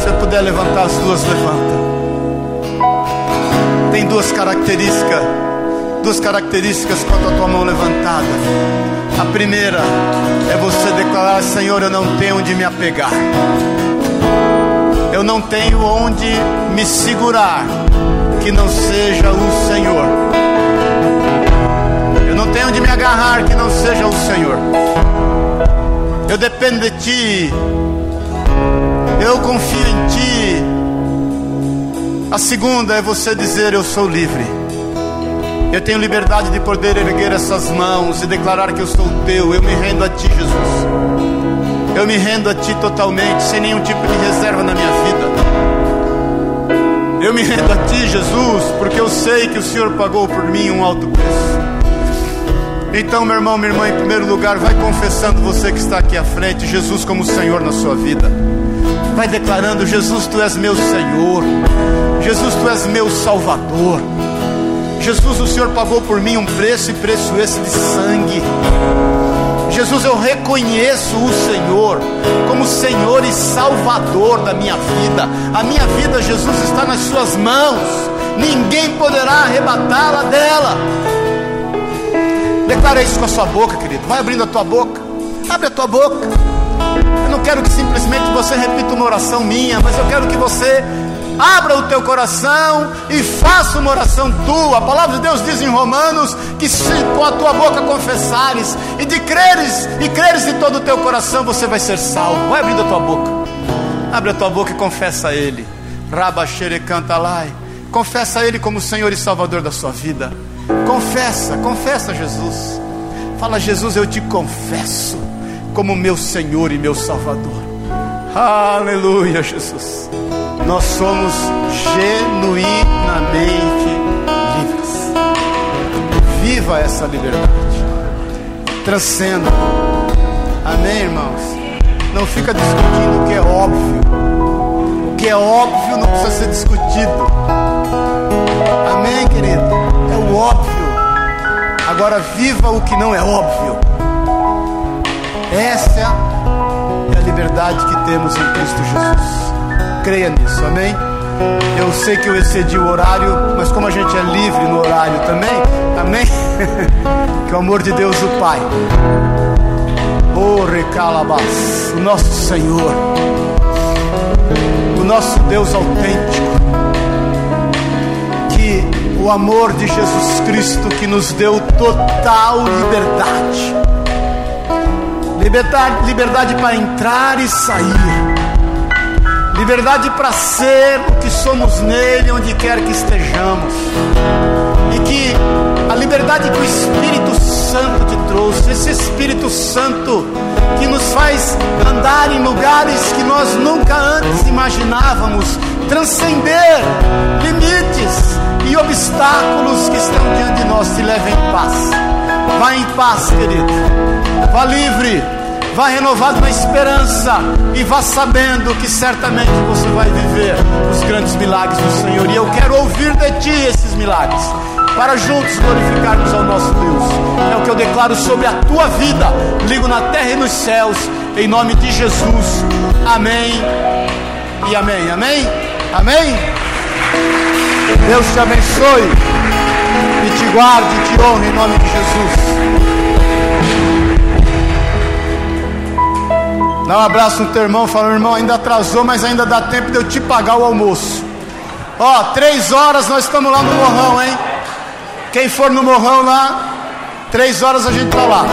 Se puder levantar as duas, levanta. Tem duas características, duas características quanto a tua mão levantada. A primeira é você declarar: Senhor, eu não tenho onde me apegar. Eu não tenho onde me segurar que não seja o Senhor tenho onde me agarrar que não seja o Senhor. Eu dependo de Ti. Eu confio em Ti. A segunda é você dizer: Eu sou livre. Eu tenho liberdade de poder erguer essas mãos e declarar que eu sou teu. Eu me rendo a Ti, Jesus. Eu me rendo a Ti totalmente, sem nenhum tipo de reserva na minha vida. Eu me rendo a Ti, Jesus, porque eu sei que o Senhor pagou por mim um alto preço. Então, meu irmão, minha irmã, em primeiro lugar, vai confessando você que está aqui à frente, Jesus como Senhor na sua vida. Vai declarando: Jesus, tu és meu Senhor. Jesus, tu és meu Salvador. Jesus, o Senhor pagou por mim um preço e preço esse de sangue. Jesus, eu reconheço o Senhor como Senhor e Salvador da minha vida. A minha vida, Jesus, está nas Suas mãos. Ninguém poderá arrebatá-la dela. Declara isso com a sua boca, querido. Vai abrindo a tua boca. Abre a tua boca. Eu não quero que simplesmente você repita uma oração minha, mas eu quero que você abra o teu coração e faça uma oração tua. A palavra de Deus diz em Romanos que se com a tua boca confessares e de creres e creres de todo o teu coração, você vai ser salvo. Vai abrindo a tua boca. Abre a tua boca e confessa a Ele. Rabaxere canta lá. Confessa a Ele como Senhor e Salvador da sua vida. Confessa, confessa Jesus. Fala, Jesus, eu te confesso como meu Senhor e meu Salvador. Aleluia, Jesus. Nós somos genuinamente livres. Viva essa liberdade. Transcenda. Amém, irmãos. Não fica discutindo o que é óbvio. O que é óbvio não precisa ser discutido. Amém, querido? É o óbvio. Agora viva o que não é óbvio. Essa é a liberdade que temos em Cristo Jesus. Creia nisso, amém? Eu sei que eu excedi o horário, mas como a gente é livre no horário também, amém? que o amor de Deus, o Pai, o recalabas, o nosso Senhor, o nosso Deus autêntico, o amor de Jesus Cristo que nos deu total liberdade, liberdade, liberdade para entrar e sair. Liberdade para ser o que somos nele, onde quer que estejamos, e que a liberdade que o Espírito Santo te trouxe, esse Espírito Santo que nos faz andar em lugares que nós nunca antes imaginávamos, transcender limites e obstáculos que estão diante de nós, te leva em paz. Vá em paz, querido. Vá livre vá renovado na esperança e vá sabendo que certamente você vai viver os grandes milagres do Senhor. E eu quero ouvir de ti esses milagres, para juntos glorificarmos ao nosso Deus. É o que eu declaro sobre a tua vida. Ligo na terra e nos céus, em nome de Jesus. Amém e amém. Amém? Amém? Deus te abençoe e te guarde e te honre em nome de Jesus. Dá um abraço no teu irmão, fala, irmão, ainda atrasou, mas ainda dá tempo de eu te pagar o almoço. Ó, três horas nós estamos lá no morrão, hein? Quem for no morrão lá, três horas a gente tá lá.